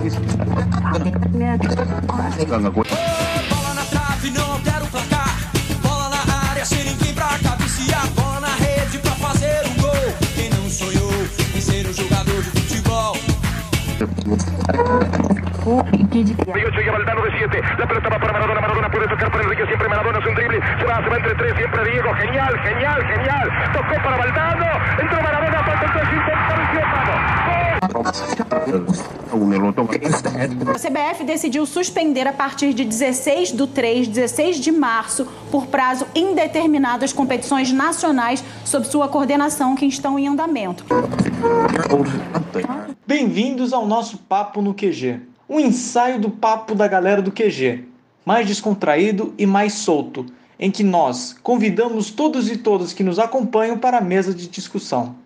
Bola na trave, de futebol? Diego sigue Valdano de 7. La pelota va para Maradona. Maradona puede tocar. Siempre Maradona es un drible. Se va entre tres. Siempre Diego. Genial, genial, genial. Tocó para Valdano. Entró Maradona. A CBF decidiu suspender a partir de 16 do 3, 16 de março, por prazo indeterminado, as competições nacionais sob sua coordenação que estão em andamento. Bem-vindos ao nosso Papo no QG, um ensaio do papo da galera do QG, mais descontraído e mais solto, em que nós convidamos todos e todas que nos acompanham para a mesa de discussão.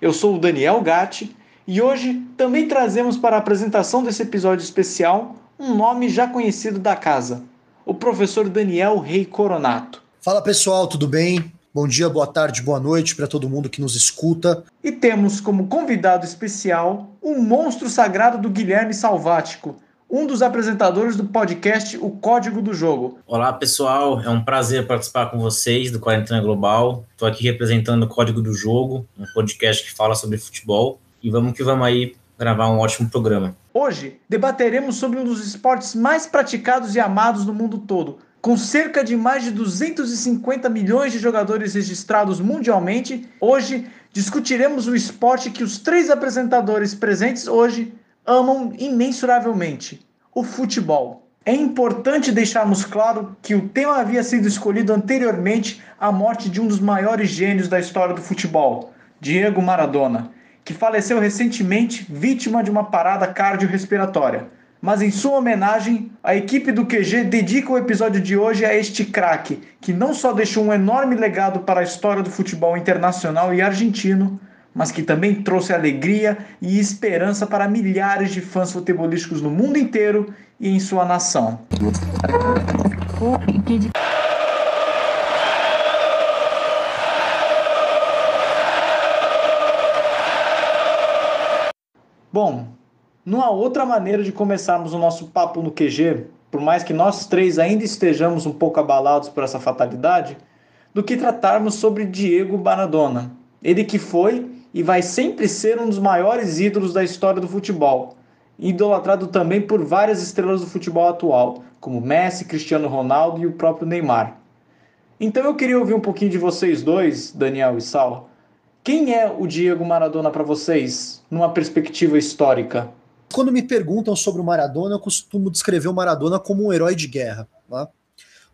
Eu sou o Daniel Gatti e hoje também trazemos para a apresentação desse episódio especial um nome já conhecido da casa, o professor Daniel Rei Coronato. Fala pessoal, tudo bem? Bom dia, boa tarde, boa noite para todo mundo que nos escuta. E temos como convidado especial um monstro sagrado do Guilherme Salvático, um dos apresentadores do podcast O Código do Jogo. Olá pessoal, é um prazer participar com vocês do Quarentena Global. Estou aqui representando o Código do Jogo, um podcast que fala sobre futebol. E vamos que vamos aí gravar um ótimo programa. Hoje debateremos sobre um dos esportes mais praticados e amados no mundo todo. Com cerca de mais de 250 milhões de jogadores registrados mundialmente, hoje discutiremos o esporte que os três apresentadores presentes hoje amam imensuravelmente: o futebol. É importante deixarmos claro que o tema havia sido escolhido anteriormente à morte de um dos maiores gênios da história do futebol, Diego Maradona, que faleceu recentemente vítima de uma parada cardiorrespiratória. Mas em sua homenagem, a equipe do QG dedica o episódio de hoje a este craque, que não só deixou um enorme legado para a história do futebol internacional e argentino, mas que também trouxe alegria e esperança para milhares de fãs futebolísticos no mundo inteiro e em sua nação. Bom, não há outra maneira de começarmos o nosso papo no QG, por mais que nós três ainda estejamos um pouco abalados por essa fatalidade, do que tratarmos sobre Diego Maradona. Ele que foi e vai sempre ser um dos maiores ídolos da história do futebol, idolatrado também por várias estrelas do futebol atual, como Messi, Cristiano Ronaldo e o próprio Neymar. Então eu queria ouvir um pouquinho de vocês dois, Daniel e Sal. Quem é o Diego Maradona para vocês, numa perspectiva histórica? Quando me perguntam sobre o Maradona, eu costumo descrever o Maradona como um herói de guerra. Tá?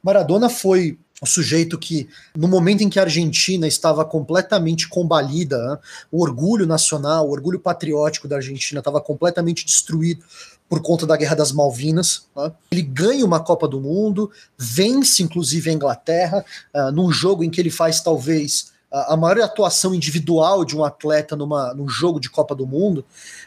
Maradona foi o sujeito que, no momento em que a Argentina estava completamente combalida, né, o orgulho nacional, o orgulho patriótico da Argentina estava completamente destruído por conta da Guerra das Malvinas. Né, ele ganha uma Copa do Mundo, vence inclusive a Inglaterra, uh, num jogo em que ele faz talvez a maior atuação individual de um atleta numa, num jogo de Copa do Mundo,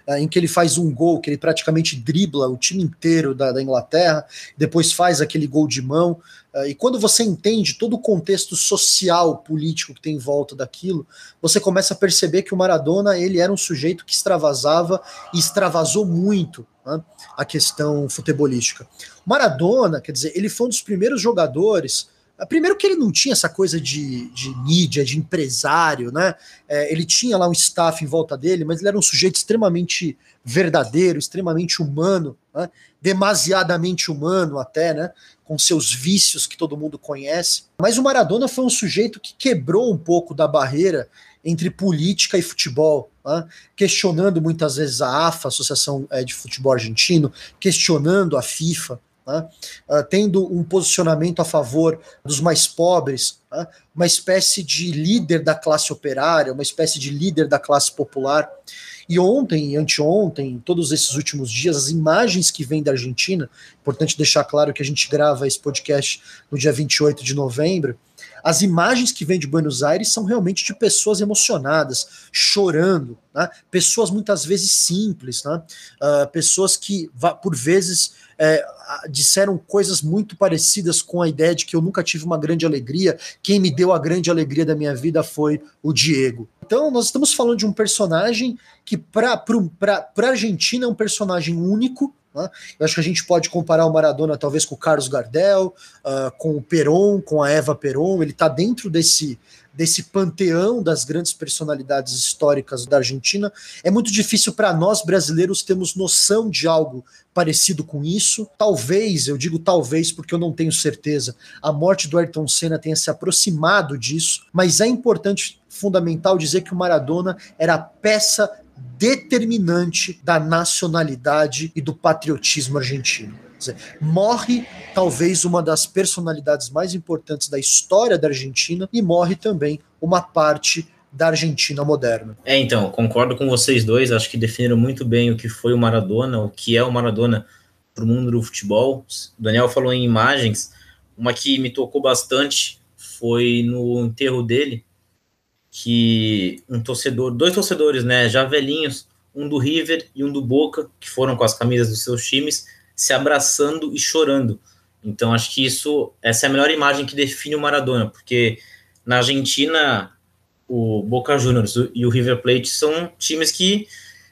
uh, em que ele faz um gol, que ele praticamente dribla o time inteiro da, da Inglaterra, depois faz aquele gol de mão. Uh, e quando você entende todo o contexto social, político que tem em volta daquilo, você começa a perceber que o Maradona ele era um sujeito que extravasava e extravasou muito né, a questão futebolística. Maradona, quer dizer, ele foi um dos primeiros jogadores Primeiro que ele não tinha essa coisa de, de mídia, de empresário, né? É, ele tinha lá um staff em volta dele, mas ele era um sujeito extremamente verdadeiro, extremamente humano, né? demasiadamente humano até, né? Com seus vícios que todo mundo conhece. Mas o Maradona foi um sujeito que quebrou um pouco da barreira entre política e futebol, né? questionando muitas vezes a AFA, Associação é, de Futebol Argentino, questionando a FIFA uh, tendo um posicionamento a favor dos mais pobres, né? uma espécie de líder da classe operária, uma espécie de líder da classe popular. E ontem, anteontem, todos esses últimos dias, as imagens que vêm da Argentina, importante deixar claro que a gente grava esse podcast no dia 28 de novembro, As imagens que vêm de Buenos Aires são realmente de pessoas emocionadas, chorando, né? pessoas muitas vezes simples, né? Uh, pessoas que, por vezes, é, disseram coisas muito parecidas com a ideia de que eu nunca tive uma grande alegria. Quem me deu a grande alegria da minha vida foi o Diego. Então, nós estamos falando de um personagem que, para a Argentina, é um personagem único, né? Eu acho que a gente pode comparar o Maradona talvez com o Carlos Gardel, uh, com o Peron, com a Eva Peron. Ele está dentro desse, desse panteão das grandes personalidades históricas da Argentina. É muito difícil para nós brasileiros termos noção de algo parecido com isso. Talvez, eu digo talvez porque eu não tenho certeza, a morte do Ayrton Senna tenha se aproximado disso, mas é importante, fundamental dizer que o Maradona era a peça determinante da nacionalidade e do patriotismo argentino. Dizer, morre talvez uma das personalidades mais importantes da história da Argentina e morre também uma parte da Argentina moderna. É, então, concordo com vocês dois, acho que definiram muito bem o que foi o Maradona, o que é o Maradona para o mundo do futebol. O Daniel falou em imagens, uma que me tocou bastante foi no enterro dele, que um torcedor, dois torcedores, né, já velhinhos, um do River e um do Boca, que foram com as camisas dos seus times, se abraçando e chorando. Então acho que isso, essa é a melhor imagem que define o Maradona, porque na Argentina o Boca Juniors e o River Plate são times que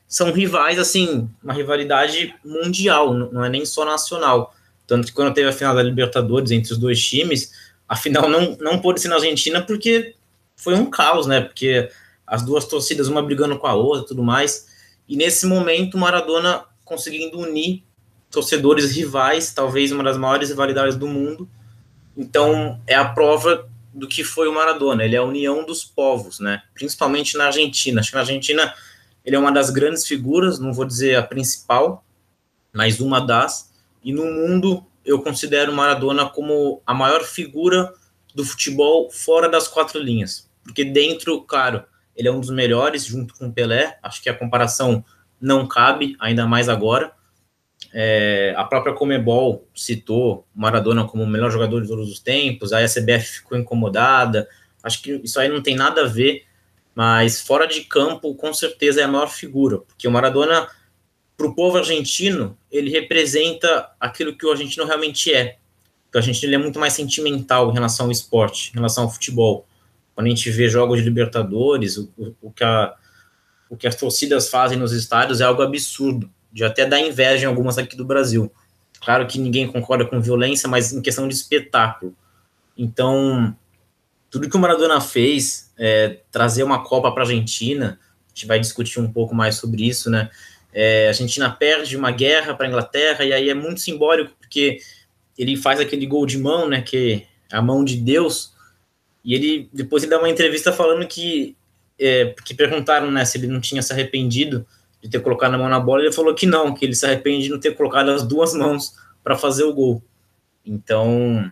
são rivais, assim, uma rivalidade mundial, não é nem só nacional. Tanto que quando teve a final da Libertadores entre os dois times, a final não, não pôde ser na Argentina porque foi um caos, né? Porque as duas torcidas, uma brigando com a outra tudo mais. E nesse momento, Maradona conseguindo unir torcedores rivais, talvez uma das maiores rivalidades do mundo. Então, é a prova do que foi o Maradona. Ele é a união dos povos, né? Principalmente na Argentina. Acho que na Argentina ele é uma das grandes figuras, não vou dizer a principal, mas uma das. E no mundo, eu considero Maradona como a maior figura do futebol fora das quatro linhas porque dentro, claro, ele é um dos melhores junto com o Pelé, acho que a comparação não cabe, ainda mais agora. É, a própria Comebol citou Maradona como o melhor jogador de todos os tempos, a SBF ficou incomodada, acho que isso aí não tem nada a ver, mas fora de campo, com certeza é a maior figura, porque o Maradona, para o povo argentino, ele representa aquilo que o argentino realmente é. O argentino é muito mais sentimental em relação ao esporte, em relação ao futebol. Quando a gente vê jogos de Libertadores, o, o, que a, o que as torcidas fazem nos estádios é algo absurdo, de até dar inveja em algumas aqui do Brasil. Claro que ninguém concorda com violência, mas em questão de espetáculo. Então, tudo que o Maradona fez, é, trazer uma Copa para a Argentina, a gente vai discutir um pouco mais sobre isso, né? É, a Argentina perde uma guerra para a Inglaterra, e aí é muito simbólico, porque ele faz aquele gol de mão, né? Que é a mão de Deus, e ele depois ele dá uma entrevista falando que é, que perguntaram né, se ele não tinha se arrependido de ter colocado a mão na bola, ele falou que não, que ele se arrepende de não ter colocado as duas mãos para fazer o gol. Então,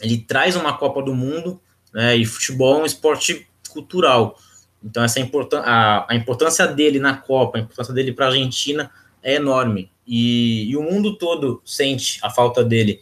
ele traz uma Copa do Mundo, né, e futebol é um esporte cultural. Então, essa importância, a, a importância dele na Copa, a importância dele para a Argentina é enorme. E, e o mundo todo sente a falta dele.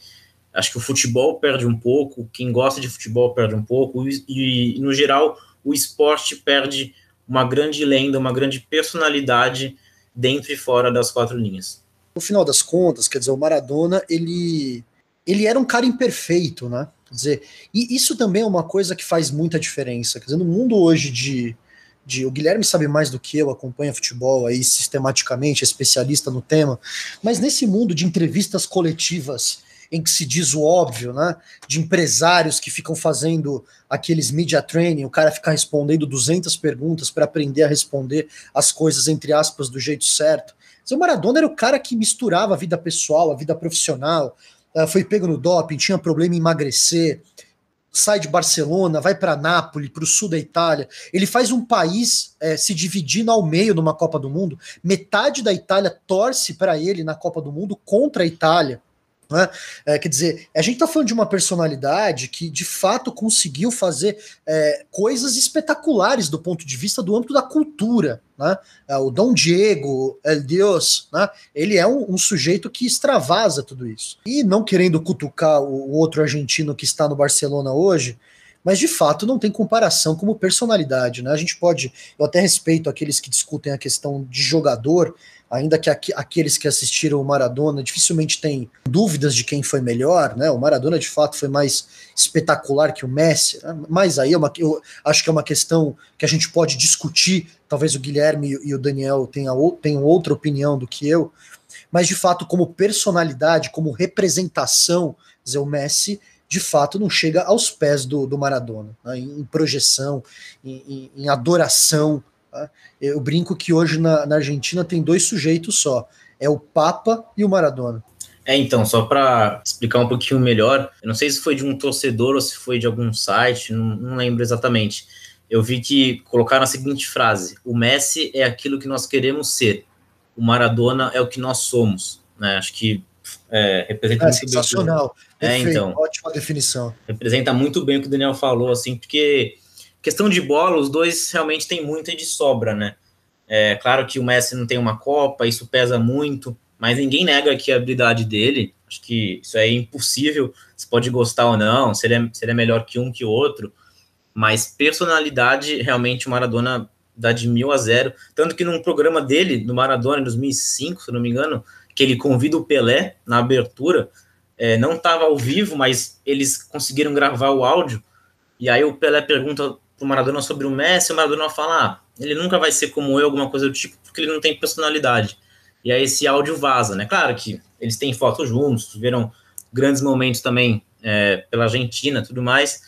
Acho que o futebol perde um pouco, quem gosta de futebol perde um pouco, e, e no geral o esporte perde uma grande lenda, uma grande personalidade dentro e fora das quatro linhas. No final das contas, quer dizer, o Maradona, ele, ele era um cara imperfeito, né? Quer dizer, e isso também é uma coisa que faz muita diferença. Quer dizer, no mundo hoje de, de. O Guilherme sabe mais do que eu, acompanha futebol aí sistematicamente, é especialista no tema, mas nesse mundo de entrevistas coletivas em que se diz o óbvio, né? De empresários que ficam fazendo aqueles media training, o cara fica respondendo 200 perguntas para aprender a responder as coisas, entre aspas, do jeito certo. o Maradona era o cara que misturava a vida pessoal, a vida profissional, uh, foi pego no doping, tinha problema em emagrecer, sai de Barcelona, vai para Nápoles, para o sul da Itália. Ele faz um país é, se dividindo ao meio numa Copa do Mundo. Metade da Itália torce para ele na Copa do Mundo contra a Itália. Né? É, quer dizer, a gente está falando de uma personalidade que de fato conseguiu fazer é, coisas espetaculares do ponto de vista do âmbito da cultura. Né? É, o Dom Diego, El Dios, né? ele é um, um, sujeito que extravasa tudo isso. E não querendo cutucar o, o outro argentino que está no Barcelona hoje, mas de fato não tem comparação como personalidade, né? A gente pode, eu até respeito aqueles que discutem a questão de jogador, ainda que aqu aqueles que assistiram o Maradona dificilmente têm dúvidas de quem foi melhor, né? O Maradona de fato foi mais espetacular que o Messi, né? mas aí é uma, eu acho que é uma questão que a gente pode discutir. Talvez o Guilherme e o Daniel tenham, tenham outra opinião do que eu, mas de fato, como personalidade, como representação, dizer, o Messi de fato não chega aos pés do, do Maradona, né? em, projeção, em, em, em adoração Tá? Eu brinco que hoje na, na Argentina tem dois sujeitos só: é o Papa e o Maradona. É, então, só para explicar um pouquinho melhor, eu não sei se foi de um torcedor ou se foi de algum site, não, não, lembro exatamente. Eu vi que colocaram a seguinte frase: o Messi é aquilo que nós queremos ser, o Maradona é o que nós somos. Né? Acho que é, representa é, muito sensacional. bem. É, então, ótima definição. Representa muito bem o que o Daniel falou, assim, porque Questão de bola, os dois realmente têm muita de sobra, né? É claro que o Messi não tem uma Copa, isso pesa muito, mas ninguém nega aqui a habilidade dele. Acho que isso é impossível. Você pode gostar ou não, se ele é, se ele é melhor que um que outro, mas personalidade, realmente, o Maradona dá de mil a zero. Tanto que num programa dele, no Maradona, em 2005, se não me engano, que ele convida o Pelé na abertura, é, não estava ao vivo, mas eles conseguiram gravar o áudio. E aí o Pelé pergunta pro Maradona sobre o Messi, o Maradona fala, ah, ele nunca vai ser como eu, alguma coisa do tipo, porque ele não tem personalidade. E aí esse áudio vaza, né? Claro que eles têm fotos juntos, tiveram grandes momentos também é, pela Argentina tudo mais,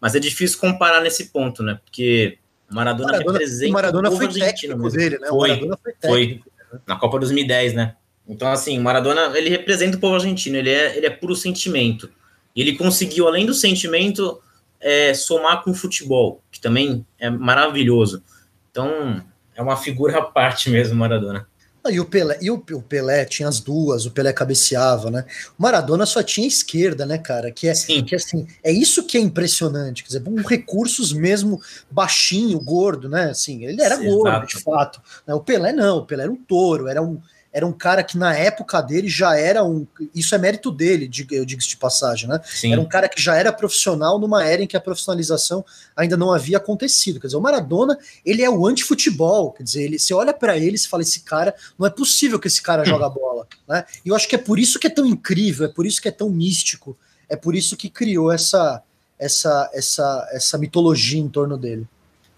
mas é difícil comparar nesse ponto, né? Porque o Maradona, Maradona representa o Maradona foi argentino mesmo. dele, né? Foi, foi, foi na Copa 2010, né? Então, assim, o Maradona, ele representa o povo argentino, ele é, ele é puro sentimento. E ele conseguiu, além do sentimento, é, somar com o futebol, também é maravilhoso. Então, é uma figura à parte mesmo, Maradona. Ah, e o Pelé, e o, o, Pelé tinha as duas, o Pelé cabeceava, né? O Maradona só tinha esquerda, né, cara? Que é, Sim. que assim, é isso que é impressionante, quer dizer, um recursos mesmo baixinho, gordo, né? Assim, ele era Sim, gordo, exato. de fato. Né? O Pelé não, o Pelé era um touro, era um, era um cara que na época dele já era um. Isso é mérito dele, eu digo de passagem, né? Sim. Era um cara que já era profissional numa era em que a profissionalização ainda não havia acontecido. Quer dizer, o Maradona, ele é o anti-futebol. Quer dizer, ele, você olha para ele e fala: esse cara, não é possível que esse cara joga bola. Né? E eu acho que é por isso que é tão incrível, é por isso que é tão místico, é por isso que criou essa, essa, essa, essa mitologia em torno dele.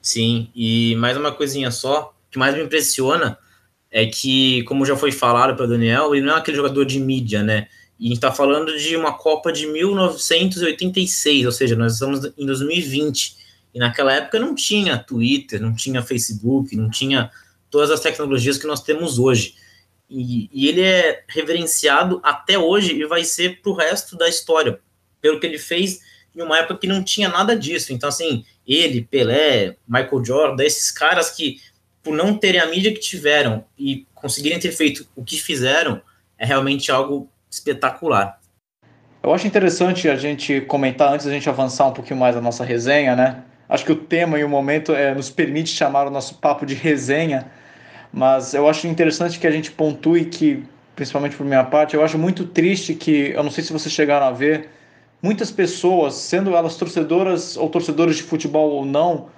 Sim, e mais uma coisinha só, que mais me impressiona é que, como já foi falado pelo Daniel, ele não é aquele jogador de mídia, né? E a gente está falando de uma Copa de 1986, ou seja, nós estamos em 2020. E naquela época não tinha Twitter, não tinha Facebook, não tinha todas as tecnologias que nós temos hoje. E, e ele é reverenciado até hoje e vai ser para o resto da história, pelo que ele fez em uma época que não tinha nada disso. Então, assim, ele, Pelé, Michael Jordan, esses caras que por não terem a mídia que tiveram e conseguirem ter feito o que fizeram, é realmente algo espetacular. Eu acho interessante a gente comentar, antes da gente avançar um pouquinho mais a nossa resenha, né? Acho que o tema e o momento é, nos permite chamar o nosso papo de resenha, mas eu acho interessante que a gente pontue que, principalmente por minha parte, eu acho muito triste que, eu não sei se vocês chegaram a ver, muitas pessoas, sendo elas torcedoras ou torcedores de futebol ou não,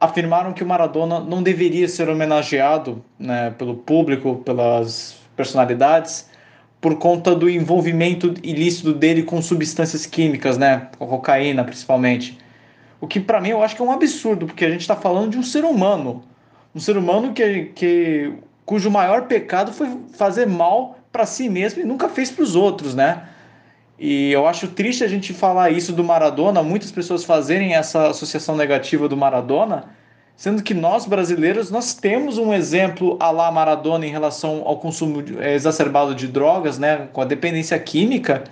afirmaram que o Maradona não deveria ser homenageado né, pelo público, pelas personalidades, por conta do envolvimento ilícito dele com substâncias químicas, né, cocaína principalmente. O que para mim eu acho que é um absurdo, porque a gente está falando de um ser humano, um ser humano que, que cujo maior pecado foi fazer mal para si mesmo e nunca fez para os outros, né? E eu acho triste a gente falar isso do Maradona, muitas pessoas fazerem essa associação negativa do Maradona, sendo que nós brasileiros nós temos um exemplo a lá Maradona em relação ao consumo é, exacerbado de drogas, né, com a dependência química,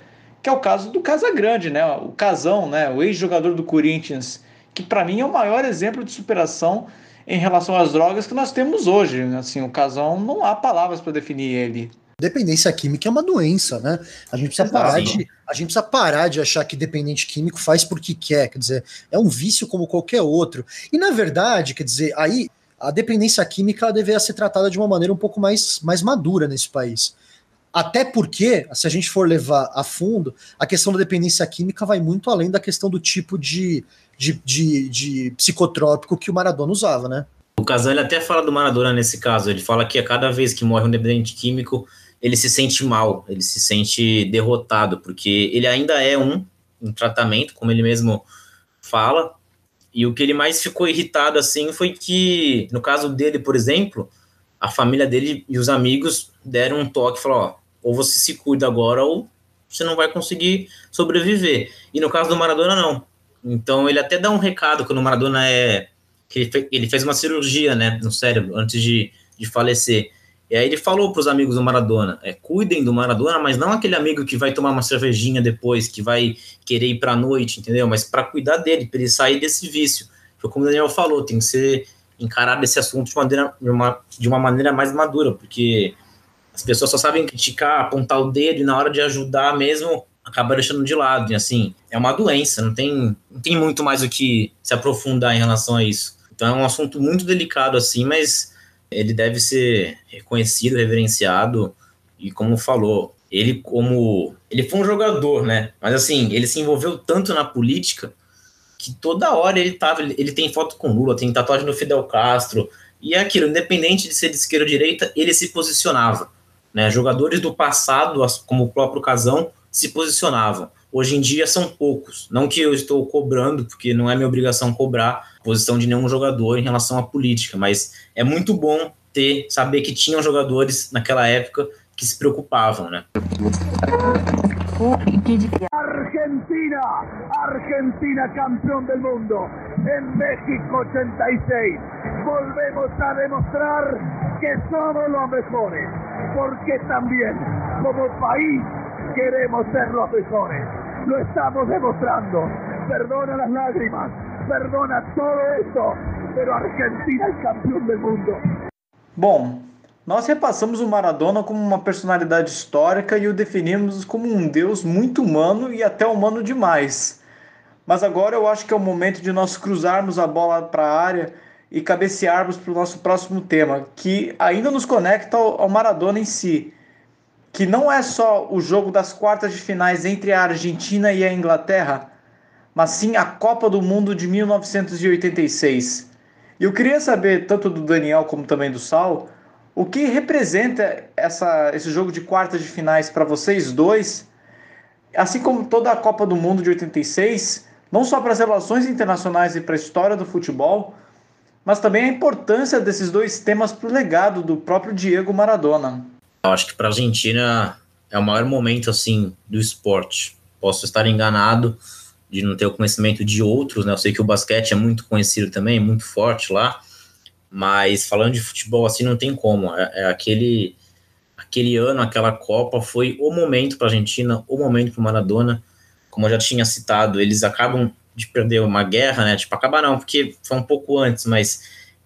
que é o caso do Casagrande, né, o Casão, né, o ex-jogador do Corinthians, que para mim é o maior exemplo de superação em relação às drogas que nós temos hoje. Assim, o Casão não há palavras para definir ele. Dependência química é uma doença, né? A gente precisa parar de, a gente precisa parar de achar que dependente químico faz porque quer, quer dizer, é um vício como qualquer outro. E na verdade, quer dizer, aí a dependência química deveria ser tratada de uma maneira um pouco mais, mais madura nesse país. Até porque, se a gente for levar a fundo, a questão da dependência química vai muito além da questão do tipo de, de, de, de psicotrópico que o Maradona usava, né? O Casan ele até fala do Maradona nesse caso. Ele fala que a cada vez que morre um dependente químico, ele se sente mal, ele se sente derrotado, porque ele ainda é um em tratamento, como ele mesmo fala. E o que ele mais ficou irritado assim foi que, no caso dele, por exemplo, a família dele e os amigos deram um toque, falou, ó, ou você se cuida agora ou você não vai conseguir sobreviver. E no caso do Maradona não. Então ele até dá um recado quando o Maradona é que ele fez uma cirurgia, né, no cérebro antes de, de falecer. E aí ele falou para os amigos do Maradona, é, cuidem do Maradona, mas não aquele amigo que vai tomar uma cervejinha depois, que vai querer ir para a noite, entendeu? Mas para cuidar dele, para ele sair desse vício. Foi como o Daniel falou, tem que ser encarado esse assunto de, maneira, de, uma, de uma maneira mais madura, porque as pessoas só sabem criticar, apontar o dedo e na hora de ajudar mesmo acaba deixando de lado. E assim, é uma doença, não tem, não tem muito mais o que se aprofundar em relação a isso. Então é um assunto muito delicado assim, mas ele deve ser reconhecido, reverenciado e como falou, ele como ele foi um jogador, né? Mas assim, ele se envolveu tanto na política que toda hora ele tava, ele tem foto com Lula, tem tatuagem no Fidel Castro, e é aquilo, independente de ser de esquerda ou direita, ele se posicionava. Né? Jogadores do passado, como o próprio Casão, se posicionavam. Hoje em dia são poucos. Não que eu estou cobrando, porque não é minha obrigação cobrar posição de nenhum jogador em relação à política, mas é muito bom ter, saber que tinham jogadores naquela época que se preocupavam, né? Argentina, Argentina campeón del mundo. En México 86 volvemos a demostrar que somos los mejores, porque también como país queremos ser los mejores. Lo estamos demostrando. Perdona las lágrimas, perdona todo esto, pero Argentina es campeón del mundo. Bom, nós repassamos o Maradona como uma personalidade histórica e o definimos como um deus muito humano e até humano demais. Mas agora eu acho que é o momento de nós cruzarmos a bola para a área e cabecearmos para o nosso próximo tema, que ainda nos conecta ao Maradona em si, que não é só o jogo das quartas de finais entre a Argentina e a Inglaterra, mas sim a Copa do Mundo de 1986. E eu queria saber, tanto do Daniel como também do Sal, o que representa essa, esse jogo de quartas de finais para vocês dois, assim como toda a Copa do Mundo de 86, não só para as relações internacionais e para a história do futebol, mas também a importância desses dois temas para o legado do próprio Diego Maradona. Eu acho que para a Argentina é o maior momento assim do esporte. Posso estar enganado de não ter o conhecimento de outros, né? Eu sei que o basquete é muito conhecido também, muito forte lá, mas falando de futebol assim, não tem como. É, é aquele, aquele ano, aquela Copa foi o momento para a Argentina, o momento para o Maradona. Como eu já tinha citado, eles acabam de perder uma guerra, né? Tipo, acabar não, porque foi um pouco antes, mas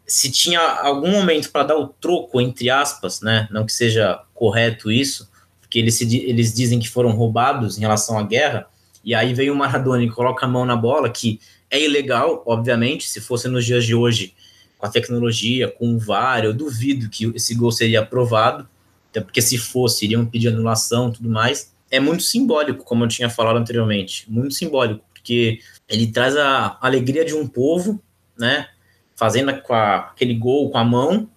se tinha algum momento para dar o troco, entre aspas, né? Não que seja correto isso, porque eles, se, eles dizem que foram roubados em relação à guerra, e aí vem o Maradona e coloca a mão na bola, que é ilegal, obviamente, se fosse nos dias de hoje, com a tecnologia, com o VAR, eu duvido que esse gol seria aprovado, até porque se fosse, iriam pedir anulação tudo mais. É muito simbólico, como eu tinha falado anteriormente, muito simbólico, porque ele traz a alegria de um povo, né, fazendo a, aquele gol com a mão,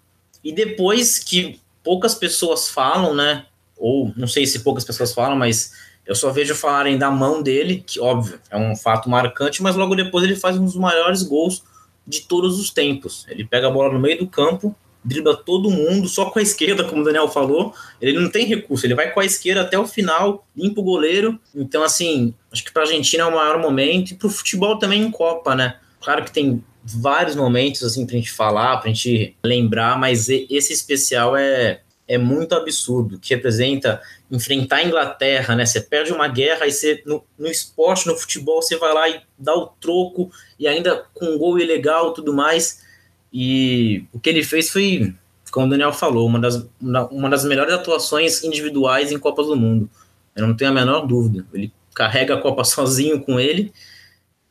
e depois que poucas pessoas falam, né, ou não sei se poucas pessoas falam, mas eu só vejo falarem da mão dele, que óbvio, é um fato marcante, mas logo depois ele faz um dos maiores gols de todos os tempos. Ele pega a bola no meio do campo, dribla todo mundo, só com a esquerda, como o Daniel falou. Ele não tem recurso, ele vai com a esquerda até o final, limpa o goleiro. Então, assim, acho que para a Argentina é o maior momento e para o futebol também em Copa, né? Claro que tem vários momentos assim para a gente falar, para a gente lembrar, mas esse especial é, é muito absurdo, que representa enfrentar a Inglaterra, né? Você perde uma guerra e você, no, no esporte, no futebol, você vai lá e dá o troco e ainda com um gol ilegal tudo mais. E o que ele fez foi, como o Daniel falou, uma das, uma das melhores atuações individuais em Copas do Mundo. Eu não tenho a menor dúvida. Ele carrega a Copa sozinho com ele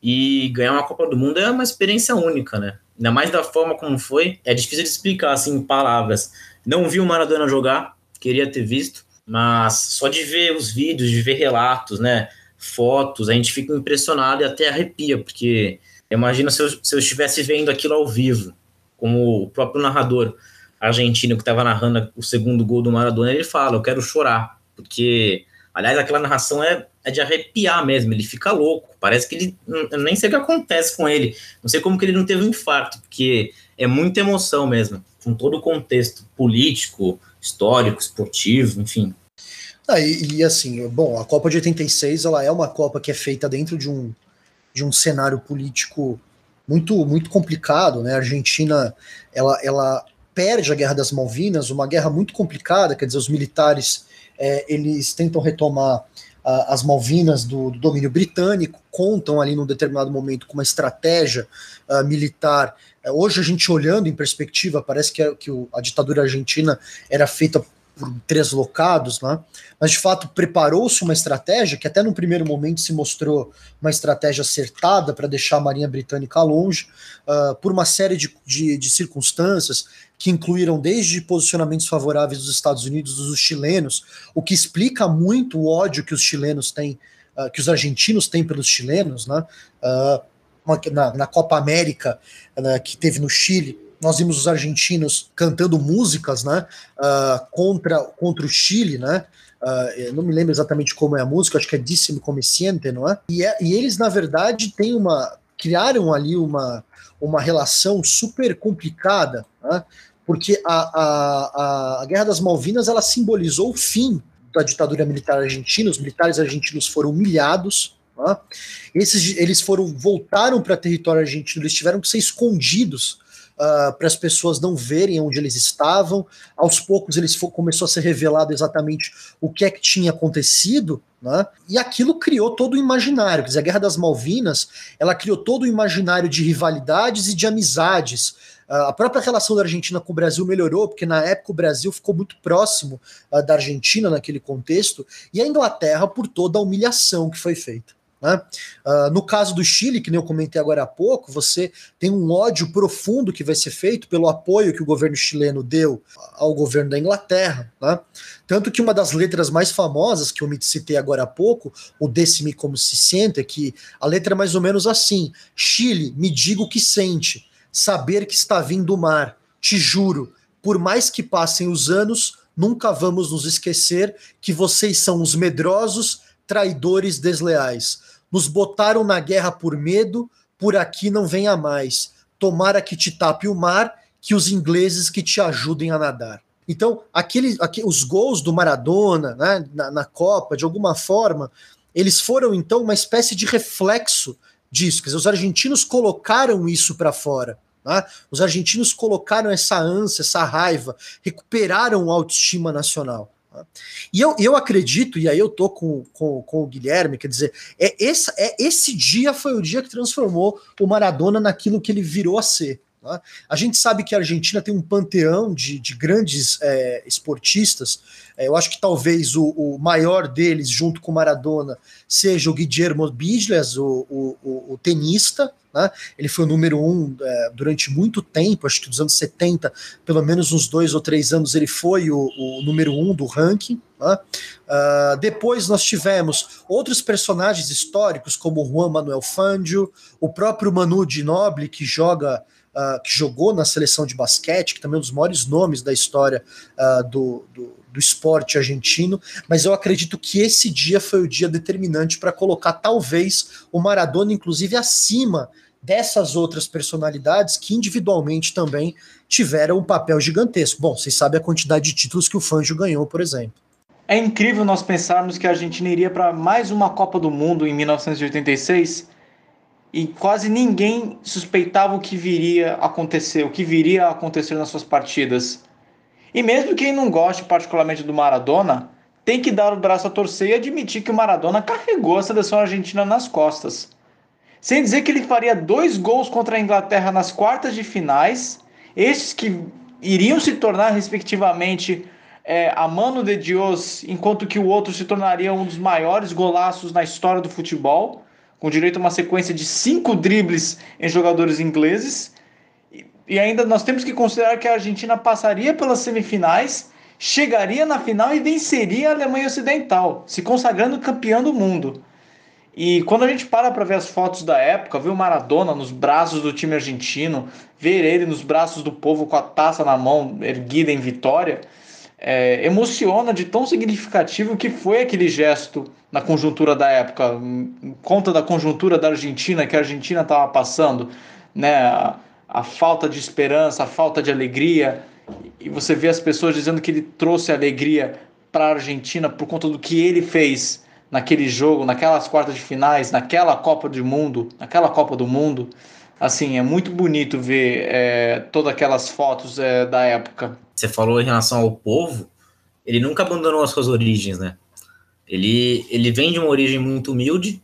e ganhar uma Copa do Mundo é uma experiência única, né? Ainda mais da forma como foi, é difícil de explicar assim em palavras. Não vi o Maradona jogar, queria ter visto mas só de ver os vídeos, de ver relatos, né, fotos, a gente fica impressionado e até arrepia, porque imagina se eu, se eu estivesse vendo aquilo ao vivo, como o próprio narrador argentino que estava narrando o segundo gol do Maradona, ele fala, eu quero chorar, porque, aliás, aquela narração é, é de arrepiar mesmo, ele fica louco, parece que ele, nem sei o que acontece com ele, não sei como que ele não teve um infarto, porque é muita emoção mesmo, com todo o contexto político, histórico, esportivo, enfim. Ah, e, e, assim, bom, a Copa de 86 ela é uma Copa que é feita dentro de um, de um cenário político muito muito complicado, né? A Argentina ela, ela perde a Guerra das Malvinas, uma guerra muito complicada, quer dizer, os militares é, eles tentam retomar a, as Malvinas do, do, domínio britânico, contam ali num determinado momento com uma estratégia uh, militar. É, hoje a gente olhando em perspectiva, parece que, a, que o, a ditadura argentina era feita por três locados, né? mas de fato preparou-se uma estratégia que até no primeiro momento se mostrou uma estratégia acertada para deixar a Marinha Britânica longe, uh, por uma série de, de, de, circunstâncias que incluíram desde posicionamentos favoráveis dos Estados Unidos dos chilenos, o que explica muito o ódio que os chilenos têm, uh, que os argentinos têm pelos chilenos, né? Uh, na, na, Copa América né, que teve no Chile, nós vimos os argentinos cantando músicas, né, uh, contra, contra o Chile, né, uh, não me lembro exatamente como é a música, acho que é Díssimo Comeciente, não é? E, é, e eles, na verdade, têm uma, criaram ali uma, uma relação super complicada, né, porque a, a, a Guerra das Malvinas, ela simbolizou o fim da ditadura militar argentina, os militares argentinos foram humilhados, né? Esses, eles foram voltaram para território argentino, eles tiveram que ser escondidos uh, para as pessoas não verem onde eles estavam. Aos poucos eles começou a ser revelado exatamente o que é que tinha acontecido, né? E aquilo criou todo o imaginário. Quer dizer, a Guerra das Malvinas, ela criou todo o imaginário de rivalidades e de amizades. Uh, a própria relação da Argentina com o Brasil melhorou, porque na época o Brasil ficou muito próximo uh, da Argentina naquele contexto, e a Inglaterra por toda a humilhação que foi feita. Né? Uh, no caso do Chile, que nem eu comentei agora há pouco, você tem um ódio profundo que vai ser feito pelo apoio que o governo chileno deu ao governo da Inglaterra. Né? Tanto que uma das letras mais famosas que eu me citei agora há pouco, o Decime Como Se Sente, é que a letra é mais ou menos assim: Chile, me diga o que sente, saber que está vindo o mar, te juro, por mais que passem os anos, nunca vamos nos esquecer que vocês são os medrosos, traidores desleais nos botaram na guerra por medo, por aqui não venha mais. Tomara que te tape o mar, que os ingleses que te ajudem a nadar. Então, aquele, aquele, os gols do Maradona né, na, na Copa, de alguma forma, eles foram então uma espécie de reflexo disso. Quer dizer, os argentinos colocaram isso para fora. Né? Os argentinos colocaram essa ânsia, essa raiva, recuperaram a autoestima nacional. E eu, eu acredito, e aí eu tô com, com, com o Guilherme, quer dizer, é, esse, é, esse dia foi o dia que transformou o Maradona naquilo que ele virou a ser. Tá? A gente sabe que a Argentina tem um panteão de, de grandes é, esportistas. É, eu acho que talvez o, o, maior deles, junto com Maradona, seja o Guillermo Bigles, o, o, o tenista, né? Ele foi o número um é, durante muito tempo, acho que dos anos 70, pelo menos uns dois ou três anos, ele foi o, número um do ranking. Né? Uh, depois nós tivemos outros personagens históricos, como Juan Manuel Fangio, o próprio Manu Ginóbili, que joga. Uh, que jogou na seleção de basquete, que também é um dos maiores nomes da história uh, do, do, do esporte argentino, mas eu acredito que esse dia foi o dia determinante para colocar talvez o Maradona, inclusive, acima dessas outras personalidades que individualmente também tiveram um papel gigantesco. Bom, vocês sabem a quantidade de títulos que o Fangio ganhou, por exemplo. É incrível nós pensarmos que a Argentina iria para mais uma Copa do Mundo em 1986 e quase ninguém suspeitava o que viria a acontecer, o que viria a acontecer nas suas partidas. E mesmo quem não goste particularmente do Maradona, tem que dar o braço a torcer e admitir que o Maradona carregou a seleção argentina nas costas. Sem dizer que ele faria dois gols contra a Inglaterra nas quartas de finais, estes que iriam se tornar, respectivamente, é, a mano de Dios, enquanto que o outro se tornaria um dos maiores golaços na história do futebol, com direito a uma sequência de cinco dribles em jogadores ingleses. E ainda nós temos que considerar que a Argentina passaria pelas semifinais chegaria na final e venceria a Alemanha Ocidental, se consagrando campeão do mundo. E quando a gente para para ver as fotos da época, ver o Maradona nos braços do time argentino, ver ele nos braços do povo com a taça na mão, erguida em vitória, é, emociona de tão significativo que foi aquele gesto na conjuntura da época, conta da conjuntura da Argentina que a Argentina estava passando, né? A, a falta de esperança, a falta de alegria, e você vê as pessoas dizendo que ele trouxe alegria para a Argentina por conta do que ele fez naquele jogo, naquelas quartas de finais, naquela Copa do Mundo, naquela Copa do Mundo. Assim, é muito bonito ver é, todas aquelas fotos é, da época. Você falou em relação ao povo, ele nunca abandonou as suas origens, né? Ele, ele vem de uma origem muito humilde,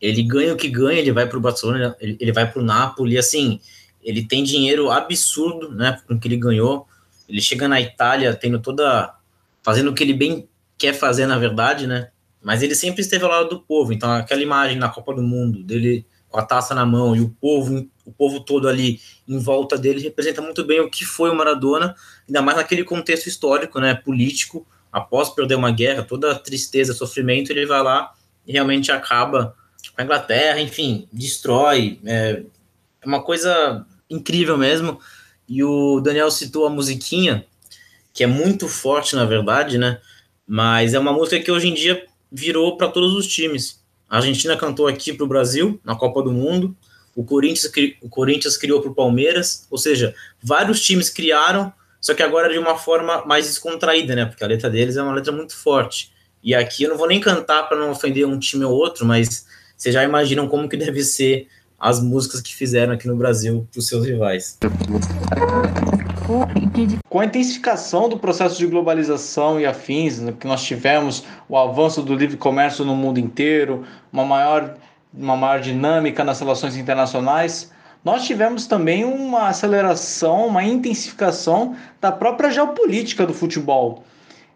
ele ganha o que ganha, ele vai para o Barcelona, ele, ele vai para o Napoli, assim, ele tem dinheiro absurdo, né, com o que ele ganhou, ele chega na Itália tendo toda, fazendo o que ele bem quer fazer, na verdade, né, mas ele sempre esteve ao lado do povo. Então, aquela imagem na Copa do Mundo dele com a taça na mão e o povo, o povo todo ali em volta dele representa muito bem o que foi o Maradona, ainda mais naquele contexto histórico, né, político, após perder uma guerra, toda a tristeza, sofrimento, ele vai lá e realmente acaba com a Inglaterra, enfim, destrói. É, é uma coisa incrível mesmo. E o Daniel citou a musiquinha, que é muito forte, na verdade, né? Mas é uma música que hoje em dia virou para todos os times. A Argentina cantou aqui para o Brasil, na Copa do Mundo. O Corinthians, o Corinthians criou para o Palmeiras. Ou seja, vários times criaram, só que agora de uma forma mais descontraída, né? Porque a letra deles é uma letra muito forte. E aqui eu não vou nem cantar para não ofender um time ou outro, mas vocês já imaginam como que deve ser as músicas que fizeram aqui no Brasil para os seus rivais. Com a intensificação do processo de globalização e afins, né, que nós tivemos o avanço do livre comércio no mundo inteiro, uma maior, uma maior dinâmica nas relações internacionais, nós tivemos também uma aceleração, uma intensificação da própria geopolítica do futebol.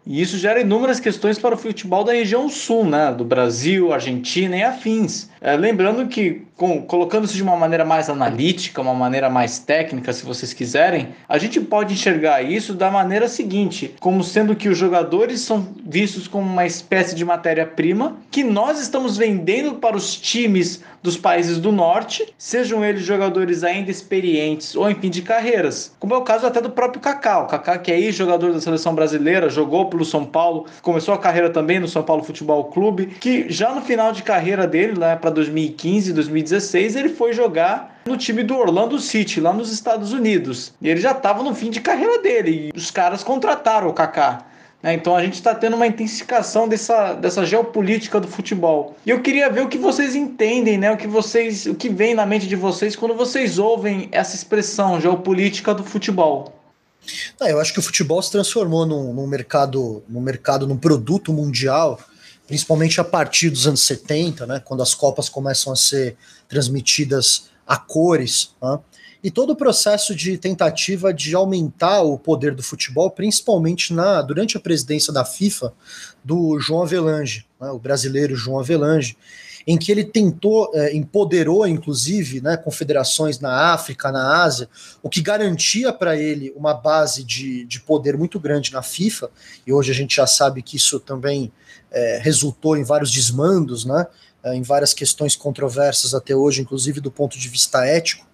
E isso gera inúmeras questões para o futebol da região sul, né? do Brasil, Argentina e afins. É, lembrando que, com, colocando isso de uma maneira mais analítica, uma maneira mais técnica, se vocês quiserem, a gente pode enxergar isso da maneira seguinte: como sendo que os jogadores são vistos como uma espécie de matéria-prima que nós estamos vendendo para os times dos países do norte, sejam eles jogadores ainda experientes ou enfim de carreiras, como é o caso até do próprio Kaká. O Kaká, que é ex-jogador da seleção brasileira, jogou pelo São Paulo, começou a carreira também no São Paulo Futebol Clube, que já no final de carreira dele, lá para 2015, 2016, ele foi jogar no time do Orlando City, lá nos Estados Unidos. E ele já estava no fim de carreira dele, e os caras contrataram o Kaká. Né? Então a gente está tendo uma intensificação dessa, dessa geopolítica do futebol. E eu queria ver o que vocês entendem, né? o que vocês, o que vem na mente de vocês quando vocês ouvem essa expressão geopolítica do futebol. Ah, eu acho que o futebol se transformou num, num mercado, num mercado, num produto mundial, principalmente a partir dos anos 70, né, quando as Copas começam a ser transmitidas a cores. Né? E todo o processo de tentativa de aumentar o poder do futebol, principalmente na durante a presidência da FIFA do João Avelange, né, o brasileiro João Avelange, em que ele tentou, é, empoderou inclusive né, confederações na África, na Ásia, o que garantia para ele uma base de, de poder muito grande na FIFA, e hoje a gente já sabe que isso também é, resultou em vários desmandos, né, é, em várias questões controversas até hoje, inclusive do ponto de vista ético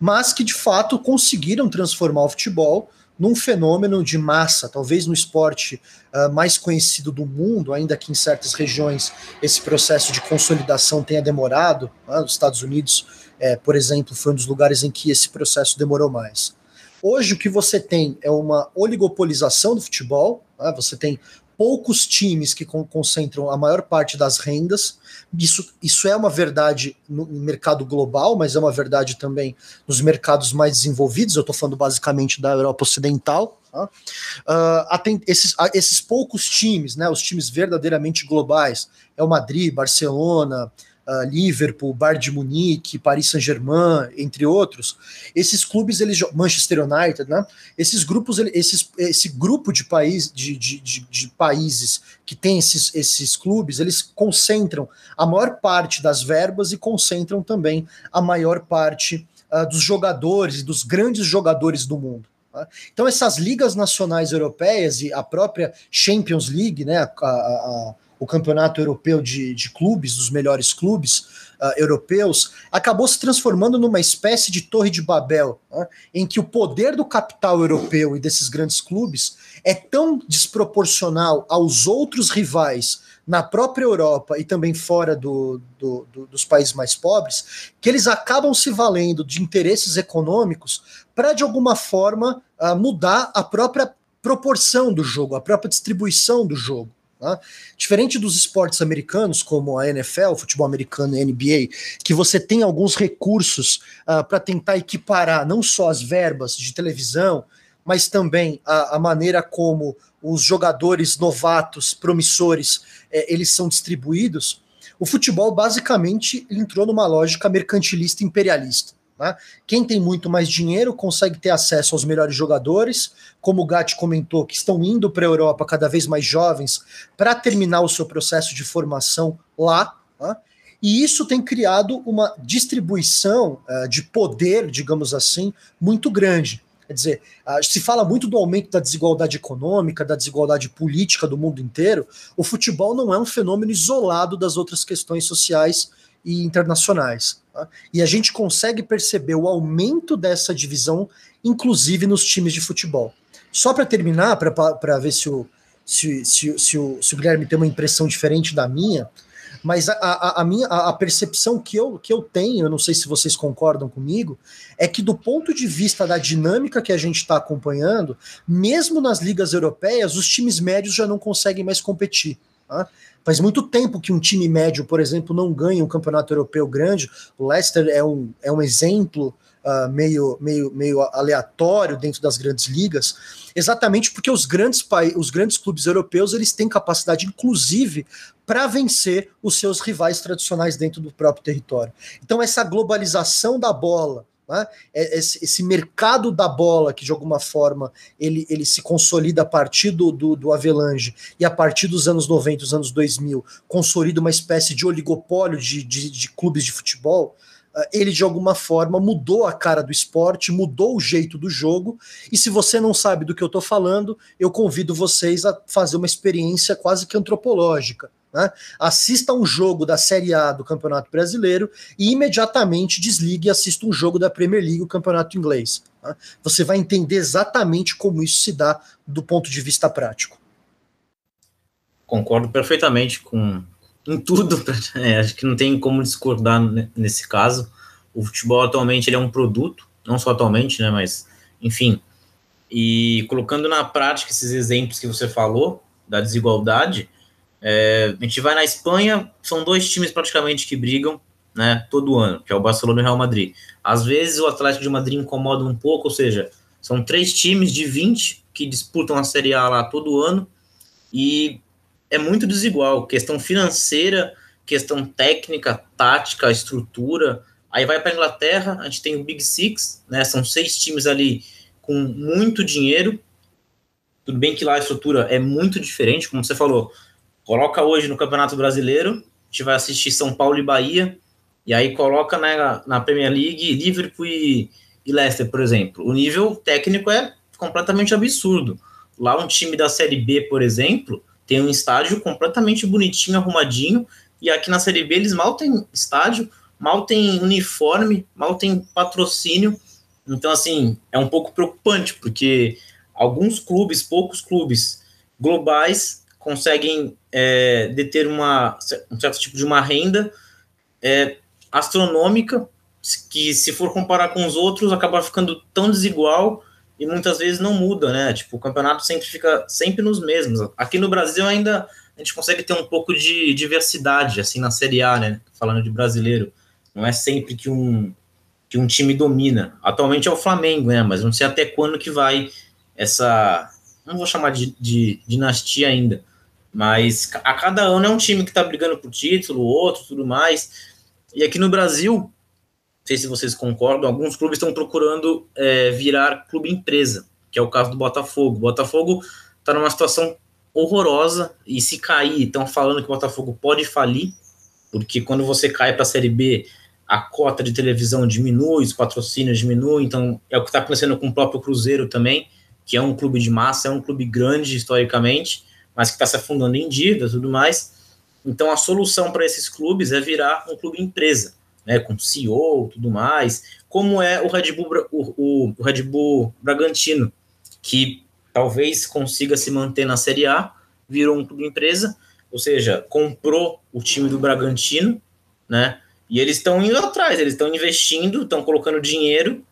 mas que de fato conseguiram transformar o futebol num fenômeno de massa, talvez no esporte uh, mais conhecido do mundo, ainda que em certas regiões esse processo de consolidação tenha demorado. Né? Os Estados Unidos, é, por exemplo, foi um dos lugares em que esse processo demorou mais. Hoje o que você tem é uma oligopolização do futebol, né? você tem poucos times que concentram a maior parte das rendas. Isso, isso é uma verdade no mercado global, mas é uma verdade também nos mercados mais desenvolvidos. Eu estou falando basicamente da Europa Ocidental. Tá? Uh, esses, esses poucos times, né, os times verdadeiramente globais, é o Madrid, Barcelona, uh, Liverpool, Bayern de Munique, Paris Saint-Germain, entre outros, esses clubes, eles Manchester United, né? Esses grupos, esses, esse grupo de, país, de, de, de, de países que tem esses, esses clubes, eles concentram a maior parte das verbas e concentram também a maior parte uh, dos jogadores, dos grandes jogadores do mundo. Tá? Então, essas ligas nacionais europeias e a própria Champions League, né, a, a, o campeonato europeu de, de clubes, dos melhores clubes uh, europeus, acabou se transformando numa espécie de torre de Babel, né, em que o poder do capital europeu e desses grandes clubes é tão desproporcional aos outros rivais na própria Europa e também fora do, do, do, dos países mais pobres, que eles acabam se valendo de interesses econômicos para, de alguma forma, uh, mudar a própria proporção do jogo, a própria distribuição do jogo. Tá? Diferente dos esportes americanos, como a NFL, futebol americano e NBA, que você tem alguns recursos uh, ah, para tentar equiparar não só as verbas de televisão, mas também a, a maneira como os jogadores novatos, promissores, é, eles são distribuídos, o futebol basicamente entrou numa lógica mercantilista imperialista. Né? Quem tem muito mais dinheiro consegue ter acesso aos melhores jogadores, como o Gatti comentou, que estão indo para a Europa cada vez mais jovens para terminar o seu processo de formação lá. Né? E isso tem criado uma distribuição uh, de poder, digamos assim, muito grande. Quer dizer, se fala muito do aumento da desigualdade econômica, da desigualdade política do mundo inteiro. O futebol não é um fenômeno isolado das outras questões sociais e internacionais. Tá? E a gente consegue perceber o aumento dessa divisão, inclusive nos times de futebol. Só para terminar, para ver se o, se, se, se, o, se o Guilherme tem uma impressão diferente da minha, mas a, a, a minha a percepção que eu, que eu tenho, eu não sei se vocês concordam comigo, é que do ponto de vista da dinâmica que a gente está acompanhando, mesmo nas ligas europeias, os times médios já não conseguem mais competir. Tá? Faz muito tempo que um time médio, por exemplo, não ganha um campeonato europeu grande. O Leicester é um, é um exemplo uh, meio, meio, meio aleatório dentro das grandes ligas, exatamente porque os grandes, os grandes clubes europeus eles têm capacidade, inclusive, para vencer os seus rivais tradicionais dentro do próprio território. Então, essa globalização da bola, né? É, esse, esse, mercado da bola, que de alguma forma ele, ele se consolida a partir do, do, do Avelange e a partir dos anos 90, dos anos 2000, consolida uma espécie de oligopólio de, de, de clubes de futebol, ah, ele de alguma forma mudou a cara do esporte, mudou o jeito do jogo. E se você não sabe do que eu estou falando, eu convido vocês a fazer uma experiência quase que antropológica. Né? Assista um jogo da Série A do Campeonato Brasileiro e imediatamente desligue e assista um jogo da Premier League, o Campeonato Inglês. Né? Você vai entender exatamente como isso se dá do ponto de vista prático. Concordo perfeitamente com, em tudo. É, acho que não tem como discordar nesse caso. O futebol atualmente ele é um produto, não só atualmente, né, mas enfim. E colocando na prática esses exemplos que você falou da desigualdade, é, a gente vai na Espanha, são dois times praticamente que brigam, né, todo ano, que é o Barcelona e o Real Madrid. Às vezes o Atlético de Madrid incomoda um pouco, ou seja, são três times de 20 que disputam a Série A lá todo ano e é muito desigual. Questão financeira, questão técnica, tática, estrutura. Aí vai para Inglaterra, a gente tem o Big Six, né? São seis times ali com muito dinheiro. Tudo bem que lá a estrutura é muito diferente, como você falou. Coloca hoje no Campeonato Brasileiro, a gente vai assistir São Paulo e Bahia, e aí coloca na, na Premier League Liverpool e, e Leicester, por exemplo. O nível técnico é completamente absurdo. Lá um time da Série B, por exemplo, tem um estádio completamente bonitinho, arrumadinho, e aqui na Série B eles mal têm estádio, mal tem uniforme, mal tem patrocínio. Então, assim, é um pouco preocupante, porque alguns clubes, poucos clubes globais, conseguem é, deter uma, um certo tipo de uma renda é, astronômica, que se for comparar com os outros, acaba ficando tão desigual e muitas vezes não muda, né? Tipo, o campeonato sempre fica sempre nos mesmos. Aqui no Brasil ainda a gente consegue ter um pouco de diversidade, assim, na Série A, né? Falando de brasileiro. Não é sempre que um, que um time domina. Atualmente é o Flamengo, né? Mas não sei até quando que vai essa. Não vou chamar de, de dinastia ainda. Mas a cada ano é um time que tá brigando por título, outro, tudo mais. E aqui no Brasil, sei se vocês concordam, alguns clubes estão procurando é, virar clube empresa, que é o caso do Botafogo. O Botafogo está numa situação horrorosa e se cair, estão falando que o Botafogo pode falir, porque quando você cai para a Série B, a cota de televisão diminui, os patrocínios diminuem, então é o que está acontecendo com o próprio Cruzeiro também, que é um clube de massa, é um clube grande historicamente, mas que está se afundando em dívida e tudo mais. Então a solução para esses clubes é virar um clube empresa, né, com CEO tudo mais, como é o Red Bull, o, o, o Red Bull Bragantino, que talvez consiga se manter na Série A, virou um clube empresa, ou seja, comprou o time do Bragantino, né? E eles estão indo atrás, eles estão investindo, estão colocando dinheiro,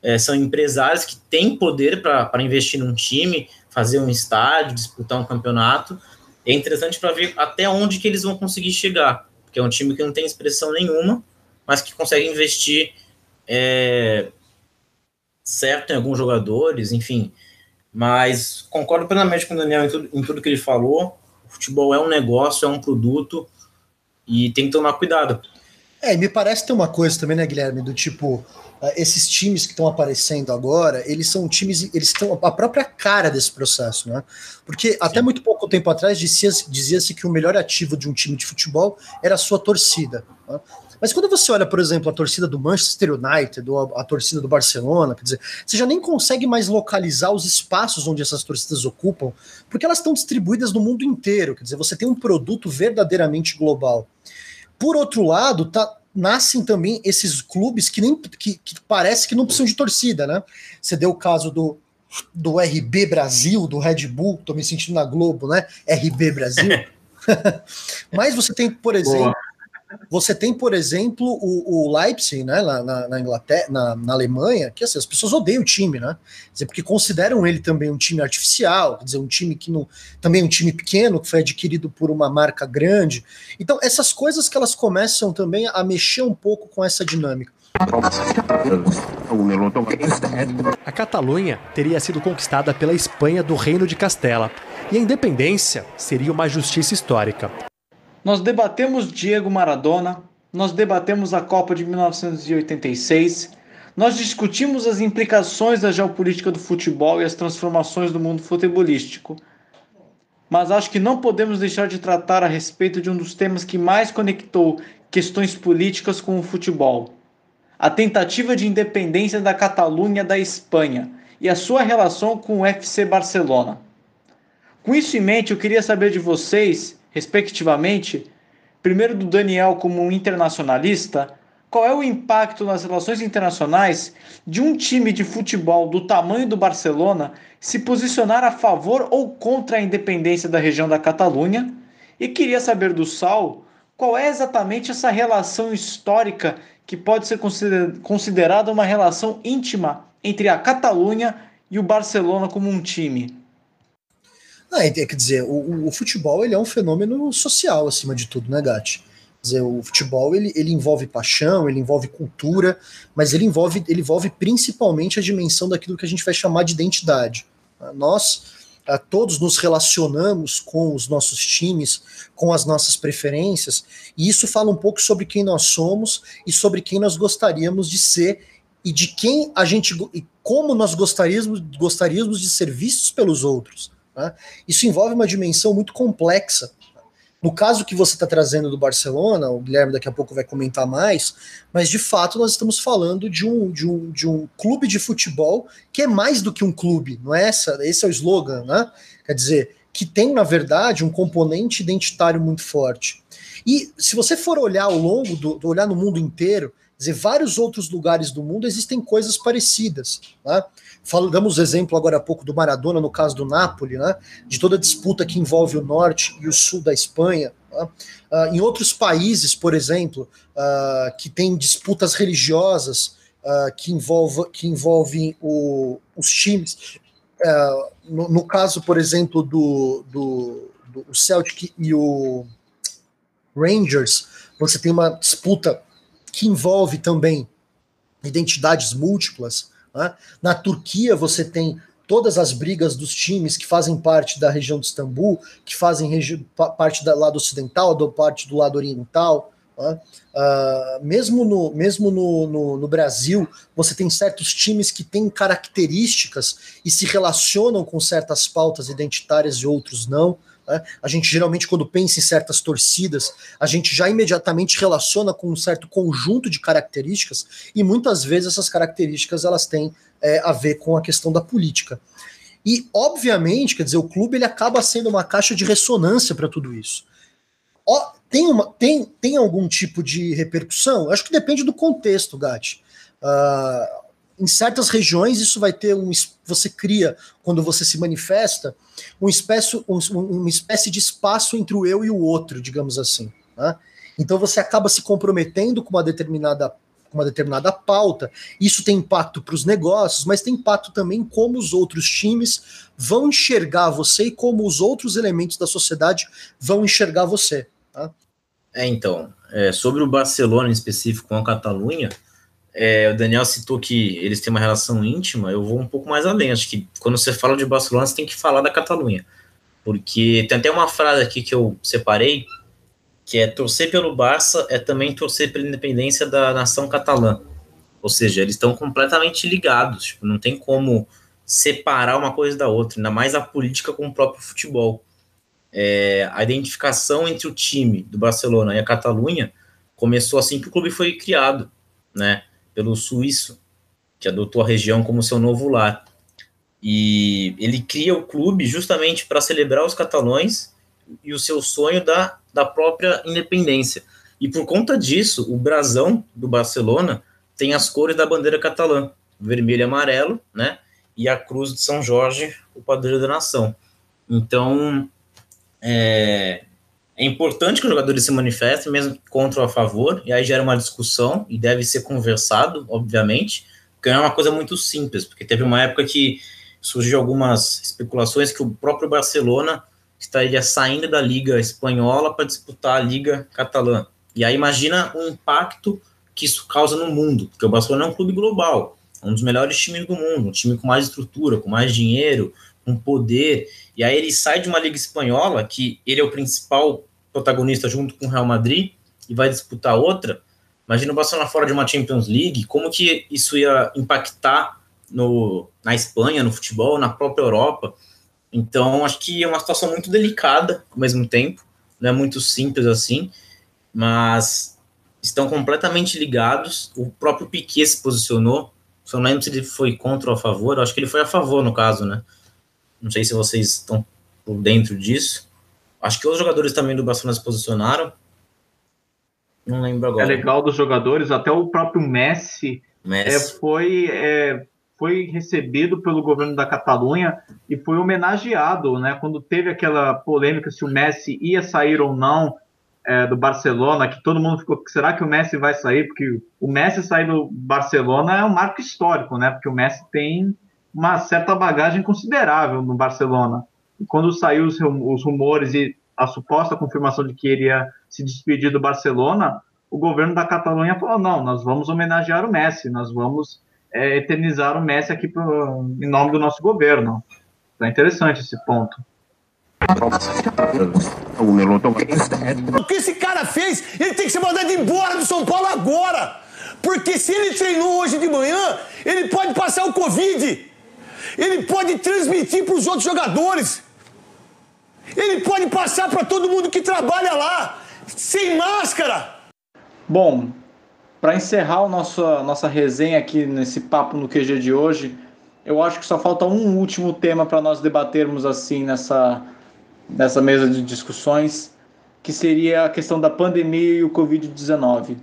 é, são empresários que têm poder para investir num time, fazer um estádio, disputar um campeonato. É interessante para ver até onde que eles vão conseguir chegar, porque é um time que não tem expressão nenhuma, mas que consegue investir é, certo em alguns jogadores, enfim. Mas concordo plenamente com o Daniel em tudo, em tudo que ele falou. O futebol é um negócio, é um produto e tem que tomar cuidado. É, me parece ter uma coisa também, né, Guilherme, do tipo, uh, esses times que estão aparecendo agora, eles são times, eles estão a própria cara desse processo, né? Porque até muito pouco tempo atrás dizia-se dizia que o melhor ativo de um time de futebol era a sua torcida. Né? Mas quando você olha, por exemplo, a torcida do Manchester United, ou a, a torcida do Barcelona, quer dizer, você já nem consegue mais localizar os espaços onde essas torcidas ocupam, porque elas estão distribuídas no mundo inteiro. Quer dizer, você tem um produto verdadeiramente global. Por outro lado, tá, nascem também esses clubes que nem que, que, parece que não precisam de torcida, né? Você deu o caso do, do RB Brasil, do Red Bull, tô me sentindo na Globo, né? RB Brasil. Mas você tem, por exemplo, Boa. Você tem, por exemplo, o, o Leipzig, né, na, na, Inglaterra, na, na, Alemanha, que assim, as pessoas odeiam o time, né? Dizer, porque consideram ele também um time artificial, quer dizer, um time que não. Também um time pequeno, que foi adquirido por uma marca grande. Então, essas coisas que elas começam também a mexer um pouco com essa dinâmica. A Catalunha teria sido conquistada pela Espanha do Reino de Castela, e a independência seria uma justiça histórica. Nós debatemos Diego Maradona, nós debatemos a Copa de 1986, nós discutimos as implicações da geopolítica do futebol e as transformações do mundo futebolístico. Mas acho que não podemos deixar de tratar a respeito de um dos temas que mais conectou questões políticas com o futebol: a tentativa de independência da Catalunha da Espanha e a sua relação com o FC Barcelona. Com isso em mente, eu queria saber de vocês respectivamente, primeiro do Daniel como um internacionalista, qual é o impacto nas relações internacionais de um time de futebol do tamanho do Barcelona se posicionar a favor ou contra a independência da região da Catalunha? E queria saber do Sal qual é exatamente essa relação histórica que pode ser considerada uma relação íntima entre a Catalunha e o Barcelona como um time. Ah, quer dizer, o, o, futebol ele é um fenômeno social acima de tudo, né, Gatti? Quer dizer, o futebol ele, ele envolve paixão, ele envolve cultura, mas ele envolve, ele envolve principalmente a dimensão daquilo que a gente vai chamar de identidade. Nós todos nos relacionamos com os nossos times, com as nossas preferências, e isso fala um pouco sobre quem nós somos e sobre quem nós gostaríamos de ser e de quem a gente e como nós gostaríamos, gostaríamos de ser vistos pelos outros. Né? Isso envolve uma dimensão muito complexa. No caso que você está trazendo do Barcelona, o Guilherme daqui a pouco vai comentar mais, mas de fato nós estamos falando de um, de um, de um clube de futebol que é mais do que um clube, não é essa? Esse é o slogan, né? Quer dizer, que tem, na verdade, um componente identitário muito forte. E se você for olhar ao longo do, do olhar no mundo inteiro, dizer, vários outros lugares do mundo existem coisas parecidas. Né? Falamos exemplo agora há pouco do Maradona, no caso do Napoli, né? de toda disputa que envolve o norte e o sul da Espanha. Né? Uh, em outros países, por exemplo, uh, que tem disputas religiosas uh, que, envolva, que envolvem o, os times. No, no, caso, por exemplo, do, do, do Celtic e o Rangers, você tem uma disputa que envolve também identidades múltiplas. Né? Na Turquia, você tem todas as brigas dos times que fazem parte da região de Istambul, que fazem parte do lado ocidental, do parte do lado oriental. Né? Uh, mesmo no, mesmo no, no, no, Brasil, você tem certos times que têm características e se relacionam com certas pautas identitárias e outros não. Né? A gente geralmente, quando pensa em certas torcidas, a gente já imediatamente relaciona com um certo conjunto de características, e muitas vezes essas características elas têm é, a ver com a questão da política. E, obviamente, quer dizer, o clube ele acaba sendo uma caixa de ressonância para tudo isso. Ó, tem, uma, tem, tem algum tipo de repercussão? Acho que depende do contexto, Gatti. Uh, em certas regiões isso vai ter um. Você cria, quando você se manifesta, um espécie, um, uma espécie de espaço entre o eu e o outro, digamos assim. Né? Então você acaba se comprometendo com uma determinada uma determinada pauta. Isso tem impacto para os negócios, mas tem impacto também como os outros times vão enxergar você e como os outros elementos da sociedade vão enxergar você. Tá? É, então, é, sobre o Barcelona em específico com a Catalunha, é, o Daniel citou que eles têm uma relação íntima, eu vou um pouco mais além. Acho que quando você fala de Barcelona, você tem que falar da Catalunha. Porque tem até uma frase aqui que eu separei, que é torcer pelo Barça é também torcer pela independência da nação catalã. Ou seja, eles estão completamente ligados, tipo, não tem como separar uma coisa da outra, ainda mais a política com o próprio futebol. É, a identificação entre o time do Barcelona e a Catalunha começou assim que o clube foi criado, né? Pelo suíço, que adotou a região como seu novo lar. E ele cria o clube justamente para celebrar os catalães e o seu sonho da, da própria independência. E por conta disso, o brasão do Barcelona tem as cores da bandeira catalã, vermelho e amarelo, né? E a cruz de São Jorge, o padroeiro da nação. Então, é, é importante que os jogadores se manifestem, mesmo contra ou a favor, e aí gera uma discussão e deve ser conversado, obviamente, porque não é uma coisa muito simples, porque teve uma época que surgiu algumas especulações que o próprio Barcelona estaria saindo da Liga Espanhola para disputar a Liga Catalã. E aí imagina o impacto que isso causa no mundo, porque o Barcelona é um clube global, é um dos melhores times do mundo, um time com mais estrutura, com mais dinheiro, com poder, e aí ele sai de uma liga espanhola, que ele é o principal protagonista junto com o Real Madrid, e vai disputar outra. Imagina o Barcelona fora de uma Champions League, como que isso ia impactar no, na Espanha, no futebol, na própria Europa. Então, acho que é uma situação muito delicada ao mesmo tempo, não é muito simples assim, mas estão completamente ligados. O próprio Piquet se posicionou, só não lembro se ele foi contra ou a favor, acho que ele foi a favor no caso, né? Não sei se vocês estão por dentro disso. Acho que os jogadores também do Barcelona se posicionaram. Não lembro agora. É legal dos jogadores, até o próprio Messi, Messi. É, foi, é, foi recebido pelo governo da Catalunha e foi homenageado, né? Quando teve aquela polêmica se o Messi ia sair ou não é, do Barcelona, que todo mundo ficou, será que o Messi vai sair? Porque o Messi sair do Barcelona é um marco histórico, né? Porque o Messi tem uma certa bagagem considerável no Barcelona. E quando saiu os, os rumores e a suposta confirmação de que ele ia se despedir do Barcelona, o governo da Catalunha falou: não, nós vamos homenagear o Messi, nós vamos é, eternizar o Messi aqui pro, em nome do nosso governo. É interessante esse ponto. O que esse cara fez, ele tem que ser mandado embora do São Paulo agora. Porque se ele treinou hoje de manhã, ele pode passar o Covid. Ele pode transmitir para os outros jogadores. Ele pode passar para todo mundo que trabalha lá, sem máscara. Bom, para encerrar a nossa, nossa resenha aqui nesse papo no QG de hoje, eu acho que só falta um último tema para nós debatermos assim nessa, nessa mesa de discussões, que seria a questão da pandemia e o Covid-19.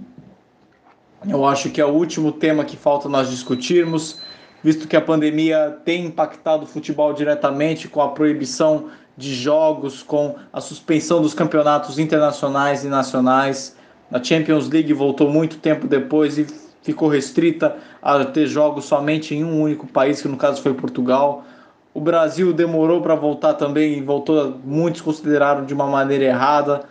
Eu acho que é o último tema que falta nós discutirmos visto que a pandemia tem impactado o futebol diretamente com a proibição de jogos, com a suspensão dos campeonatos internacionais e nacionais. A Champions League voltou muito tempo depois e ficou restrita a ter jogos somente em um único país, que no caso foi Portugal. O Brasil demorou para voltar também e voltou, muitos consideraram de uma maneira errada,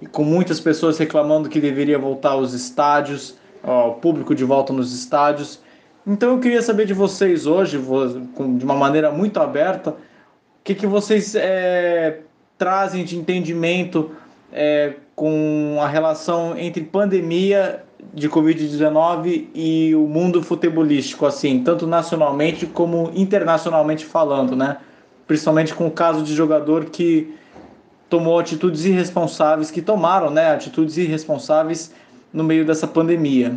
e com muitas pessoas reclamando que deveria voltar aos estádios, ó, o público de volta nos estádios. Então eu queria saber de vocês hoje, de uma maneira muito aberta, o que, que vocês é, trazem de entendimento é, com a relação entre pandemia de Covid-19 e o mundo futebolístico, assim, tanto nacionalmente como internacionalmente falando, né? Principalmente com o caso de jogador que tomou atitudes irresponsáveis, que tomaram né, atitudes irresponsáveis no meio dessa pandemia.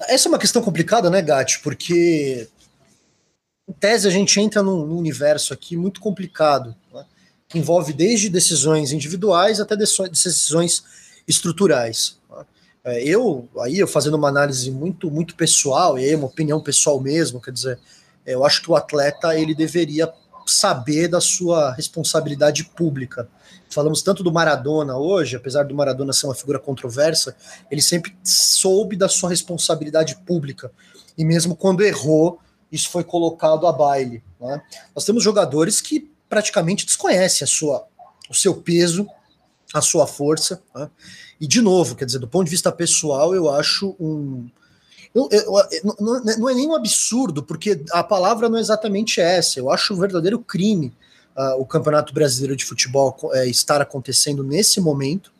Essa é uma questão complicada, né, Gatti? Porque, em tese, a gente entra num, num universo aqui muito complicado, né? que envolve desde decisões individuais até decisões estruturais. Né? É, eu, aí, eu fazendo uma análise muito, muito pessoal, e aí uma opinião pessoal mesmo, quer dizer, eu acho que o atleta ele deveria saber da sua responsabilidade pública. Falamos tanto do Maradona hoje, apesar do Maradona ser uma figura controversa, ele sempre soube da sua responsabilidade pública. E mesmo quando errou, isso foi colocado a baile. Né? Nós temos jogadores que praticamente desconhecem a sua, o seu peso, a sua força. Né? E, de novo, quer dizer, do ponto de vista pessoal, eu acho um, eu, eu, não, não, é nem um absurdo, porque a palavra não é exatamente essa. Eu acho um verdadeiro crime uh, o Campeonato Brasileiro de Futebol uh, estar acontecendo nesse momento,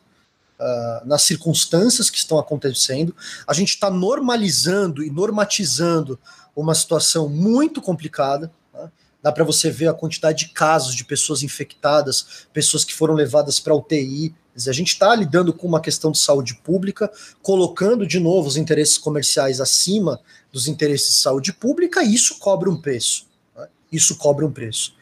uh, nas circunstâncias que estão acontecendo. A gente está normalizando e normatizando uma situação muito complicada. Tá? Dá para você ver a quantidade de casos de pessoas infectadas, pessoas que foram levadas para UTI, a gente está lidando com uma questão de saúde pública, colocando de novo os interesses comerciais acima dos interesses de saúde pública, e isso cobra um preço. Né? Isso cobra um preço.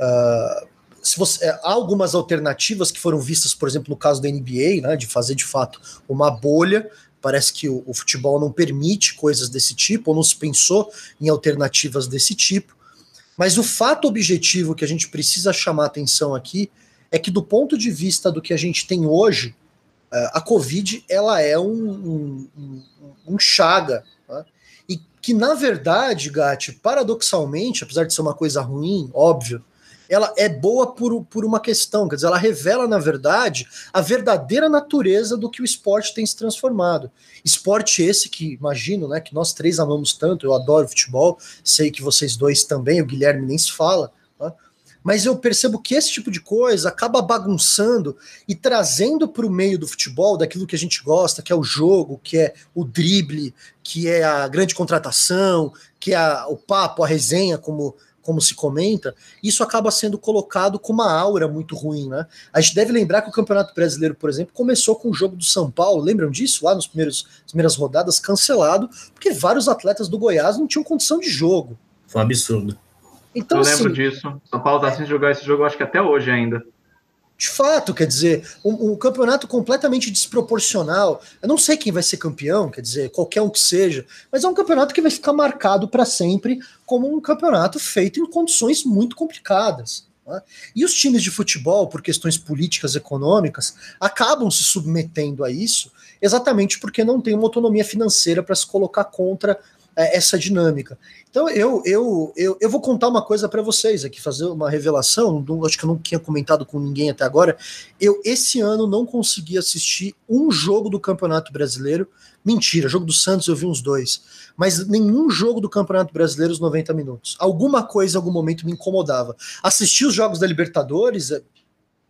Uh, se você, há algumas alternativas que foram vistas, por exemplo, no caso da NBA, né, de fazer de fato uma bolha. Parece que o, o futebol não permite coisas desse tipo, ou não se pensou em alternativas desse tipo. Mas o fato objetivo que a gente precisa chamar atenção aqui é que do ponto de vista do que a gente tem hoje, é, a Covid ela é um, um, um chaga. Tá? E que, na verdade, Gatti, paradoxalmente, apesar de ser uma coisa ruim, óbvio, ela é boa por, por uma questão, quer dizer, ela revela, na verdade, a verdadeira natureza do que o esporte tem se transformado. Esporte esse que, imagino, né, que nós três amamos tanto, eu adoro futebol, sei que vocês dois também, o Guilherme nem se fala, mas eu percebo que esse tipo de coisa acaba bagunçando e trazendo para o meio do futebol, daquilo que a gente gosta, que é o jogo, que é o drible, que é a grande contratação, que é a, o papo, a resenha, como, como se comenta, isso acaba sendo colocado com uma aura muito ruim, né? A gente deve lembrar que o Campeonato Brasileiro, por exemplo, começou com o jogo do São Paulo, lembram disso? Lá nas primeiras rodadas, cancelado, porque vários atletas do Goiás não tinham condição de jogo. Foi um absurdo. Então, eu lembro assim, disso. São Paulo está sem jogar esse jogo, acho que até hoje ainda. De fato, quer dizer, um, um, campeonato completamente desproporcional. Eu não sei quem vai ser campeão, quer dizer, qualquer um que seja, mas é um campeonato que vai ficar marcado para sempre como um campeonato feito em condições muito complicadas. Né? E os times de futebol, por questões políticas, econômicas, acabam se submetendo a isso exatamente porque não tem uma autonomia financeira para se colocar contra é, essa dinâmica. Então eu, eu, eu, eu vou contar uma coisa para vocês aqui, fazer uma revelação, acho que eu não tinha comentado com ninguém até agora. Eu esse ano não consegui assistir um jogo do Campeonato Brasileiro. Mentira, jogo do Santos eu vi uns dois, mas nenhum jogo do Campeonato Brasileiro os 90 minutos. Alguma coisa algum momento me incomodava. Assistir os jogos da Libertadores, é,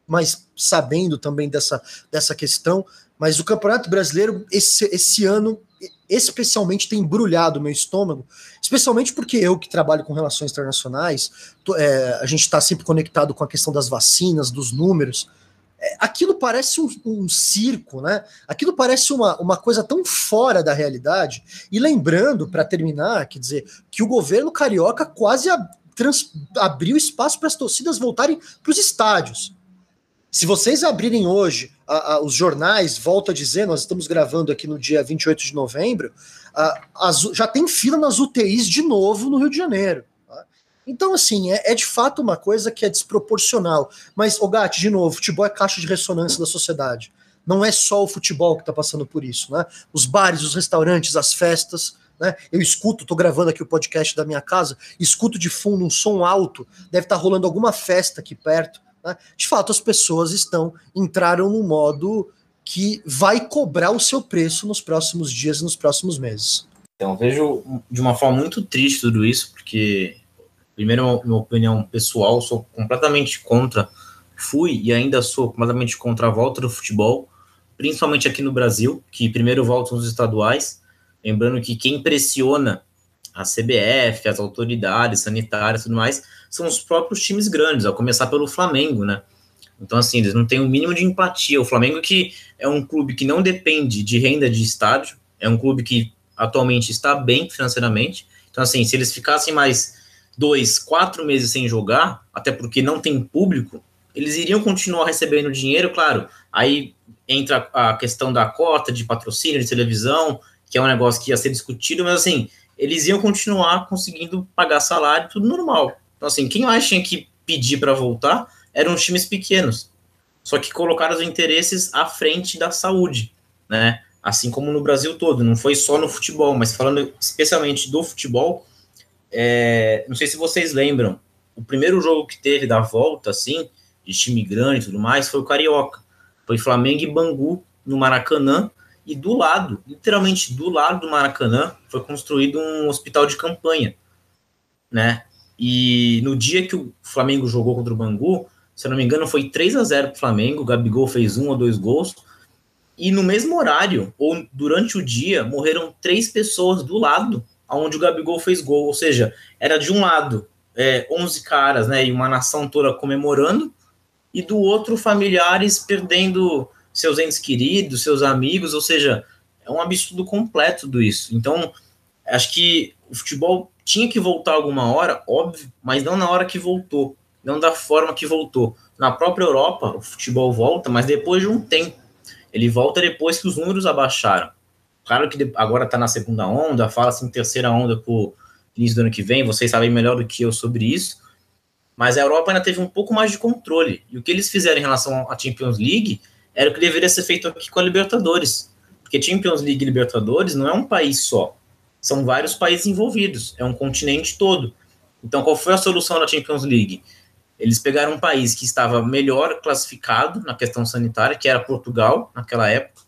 mas sabendo também dessa, dessa questão, mas o Campeonato Brasileiro esse, esse ano especialmente tem embrulhado meu estômago, especialmente porque eu que trabalho com relações internacionais, tô, é, a gente está sempre conectado com a questão das vacinas, dos números. É, aquilo parece um, um, circo, né? Aquilo parece uma, uma coisa tão fora da realidade. E lembrando, para terminar, quer dizer, que o governo carioca quase a, trans, abriu espaço para as torcidas voltarem para os estádios. Se vocês abrirem hoje a, a, os jornais, volta a dizer, nós estamos gravando aqui no dia 28 de novembro, a, já tem fila nas UTIs de novo no Rio de Janeiro. Tá? Então, assim, é, é, de fato uma coisa que é desproporcional. Mas, o Gatti, de novo, futebol é caixa de ressonância da sociedade. Não é só o futebol que está passando por isso, né? Os bares, os restaurantes, as festas, né? Eu escuto, estou gravando aqui o podcast da minha casa, escuto de fundo um som alto, deve estar tá rolando alguma festa aqui perto. Né? De fato, as pessoas estão entraram no modo que vai cobrar o seu preço nos próximos dias e nos próximos meses. Então, vejo de uma forma muito triste tudo isso, porque, primeiro, minha opinião pessoal, sou completamente contra, fui e ainda sou completamente contra a volta do futebol, principalmente aqui no Brasil, que primeiro voltam os estaduais, lembrando que quem pressiona a CBF, as autoridades sanitárias e tudo mais, são os próprios times grandes, a começar pelo Flamengo, né? Então, assim, eles não têm o um mínimo de empatia. O Flamengo, que é um clube que não depende de renda de estádio, é um clube que atualmente está bem financeiramente. Então, assim, se eles ficassem mais dois, quatro meses sem jogar, até porque não tem público, eles iriam continuar recebendo dinheiro, claro. Aí entra a questão da cota de patrocínio de televisão, que é um negócio que ia ser discutido, mas assim, eles iam continuar conseguindo pagar salário, tudo normal. Então, assim, quem mais tinha que pedir para voltar eram os times pequenos. Só que colocaram os interesses à frente da saúde, né? Assim como no Brasil todo, não foi só no futebol, mas falando especialmente do futebol, é, não sei se vocês lembram, o primeiro jogo que teve da volta, assim, de time grande e tudo mais, foi o Carioca. Foi Flamengo e Bangu no Maracanã, e do lado, literalmente do lado do Maracanã, foi construído um hospital de campanha, né? E no dia que o Flamengo jogou contra o Bangu, se eu não me engano, foi 3 a 0 para o Flamengo, o Gabigol fez um ou dois gols, e no mesmo horário, ou durante o dia, morreram três pessoas do lado onde o Gabigol fez gol, ou seja, era de um lado é, 11 caras, né, e uma nação toda comemorando, e do outro familiares perdendo seus entes queridos, seus amigos, ou seja, é um absurdo completo do isso. Então, acho que o futebol tinha que voltar alguma hora, óbvio, mas não na hora que voltou, não da forma que voltou. Na própria Europa, o futebol volta, mas depois de um tempo. Ele volta depois que os números abaixaram. Claro que agora está na segunda onda, fala-se em terceira onda para o início do ano que vem, vocês sabem melhor do que eu sobre isso. Mas a Europa ainda teve um pouco mais de controle. E o que eles fizeram em relação à Champions League era o que deveria ser feito aqui com a Libertadores. Porque Champions League e Libertadores não é um país só. São vários países envolvidos. É um continente todo. Então, qual foi a solução da Champions League? Eles pegaram um país que estava melhor classificado na questão sanitária, que era Portugal, naquela época,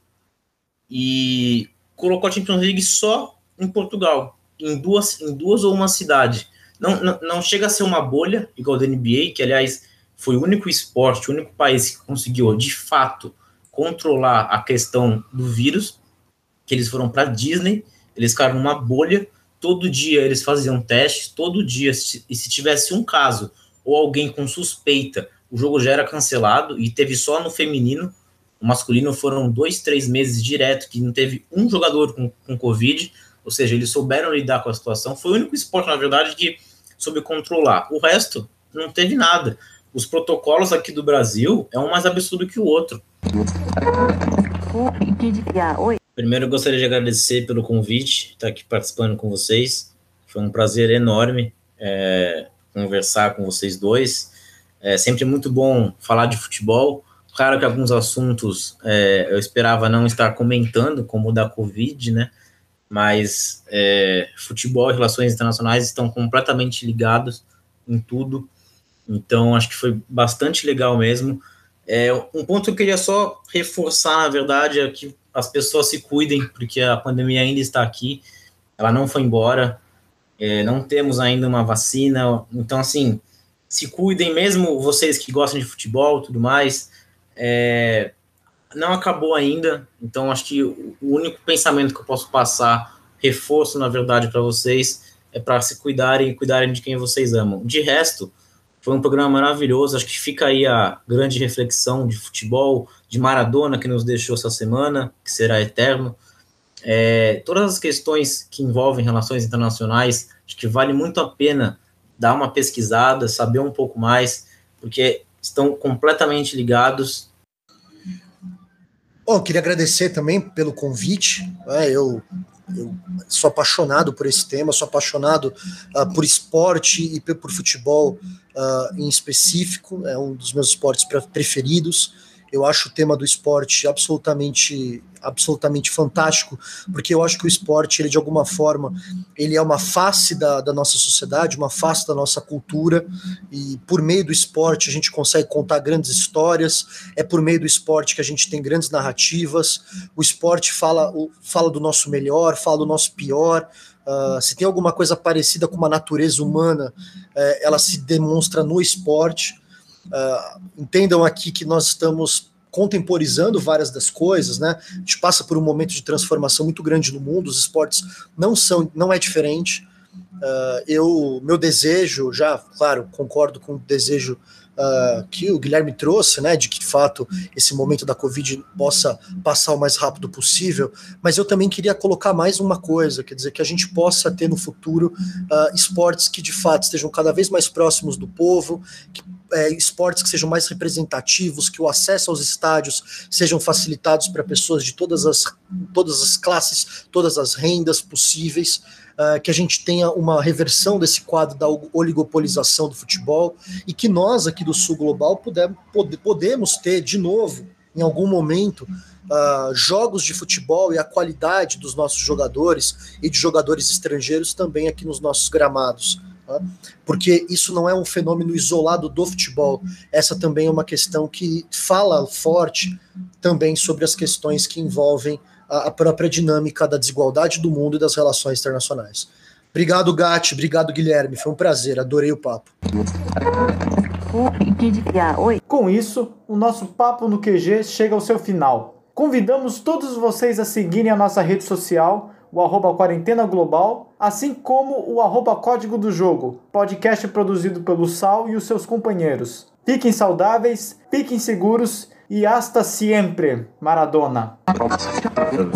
e colocou a Champions League só em Portugal, em duas, em duas ou uma cidade. Não, não, não chega a ser uma bolha, igual da NBA, que, aliás, foi o único esporte, o único país que conseguiu, de fato, controlar a questão do vírus, que eles foram para Disney, eles ficaram numa bolha, todo dia eles faziam testes, todo dia, e se tivesse um caso ou alguém com suspeita, o jogo já era cancelado, e teve só no feminino, o masculino foram dois, três meses direto, que não teve um jogador com, com Covid, ou seja, eles souberam lidar com a situação, foi o único esporte, na verdade, que soube controlar. O resto, não teve nada os protocolos aqui do Brasil é um mais absurdo que o outro. Primeiro, eu gostaria de agradecer pelo convite, estar aqui participando com vocês. Foi um prazer enorme é, conversar com vocês dois. É sempre muito bom falar de futebol. Claro que alguns assuntos é, eu esperava não estar comentando, como o da Covid, né? Mas é, futebol e relações internacionais estão completamente ligados em tudo. Então, acho que foi bastante legal mesmo. É, um ponto que eu queria só reforçar, na verdade, é que as pessoas se cuidem, porque a pandemia ainda está aqui, ela não foi embora, é, não temos ainda uma vacina, então, assim, se cuidem, mesmo vocês que gostam de futebol tudo mais, é, não acabou ainda, então acho que o único pensamento que eu posso passar, reforço, na verdade, para vocês, é para se cuidarem e cuidarem de quem vocês amam. De resto, foi um programa maravilhoso. Acho que fica aí a grande reflexão de futebol, de Maradona que nos deixou essa semana, que será eterno. É, todas as questões que envolvem relações internacionais, acho que vale muito a pena dar uma pesquisada, saber um pouco mais, porque estão completamente ligados. Bom, queria agradecer também pelo convite. É, eu eu sou apaixonado por esse tema, sou apaixonado uh, por esporte e por futebol uh, em específico, é um dos meus esportes preferidos. Eu acho o tema do esporte absolutamente absolutamente fantástico, porque eu acho que o esporte, ele de alguma forma, ele é uma face da, da nossa sociedade, uma face da nossa cultura, e por meio do esporte a gente consegue contar grandes histórias, é por meio do esporte que a gente tem grandes narrativas, o esporte fala, fala do nosso melhor, fala do nosso pior, Uh, se tem alguma coisa parecida com uma natureza humana, uh, ela se demonstra no esporte. Uh, entendam aqui que nós estamos contemporizando várias das coisas, né? A gente passa por um momento de transformação muito grande no mundo, os esportes não são, não é diferente. Uh, eu, meu desejo, já, claro, concordo com o desejo uh, que o Guilherme trouxe, né, de que de fato esse momento da Covid possa passar o mais rápido possível, mas eu também queria colocar mais uma coisa, quer dizer, que a gente possa ter no futuro uh, esportes que de fato estejam cada vez mais próximos do povo, que é, esportes que sejam mais representativos, que o acesso aos estádios sejam facilitados para pessoas de todas as, todas as classes, todas as rendas possíveis uh, que a gente tenha uma reversão desse quadro da oligopolização do futebol e que nós aqui do Sul Global puder, pode, podemos ter de novo, em algum momento, uh, jogos de futebol e a qualidade dos nossos jogadores e de jogadores estrangeiros também aqui nos nossos gramados. Tá? Porque isso não é um fenômeno isolado do futebol, essa também é uma questão que fala forte também sobre as questões que envolvem a, própria dinâmica da desigualdade do mundo e das relações internacionais. Obrigado, Gatti. Obrigado, Guilherme. Foi um prazer. Adorei o papo. Com isso, o nosso Papo no QG chega ao seu final. Convidamos todos vocês a seguirem a nossa rede social, o arroba Quarentena Global, assim como o arroba Código do Jogo, podcast produzido pelo Sal e os seus companheiros. Fiquem saudáveis, fiquem seguros e hasta siempre, Maradona. Maradona, Maradona,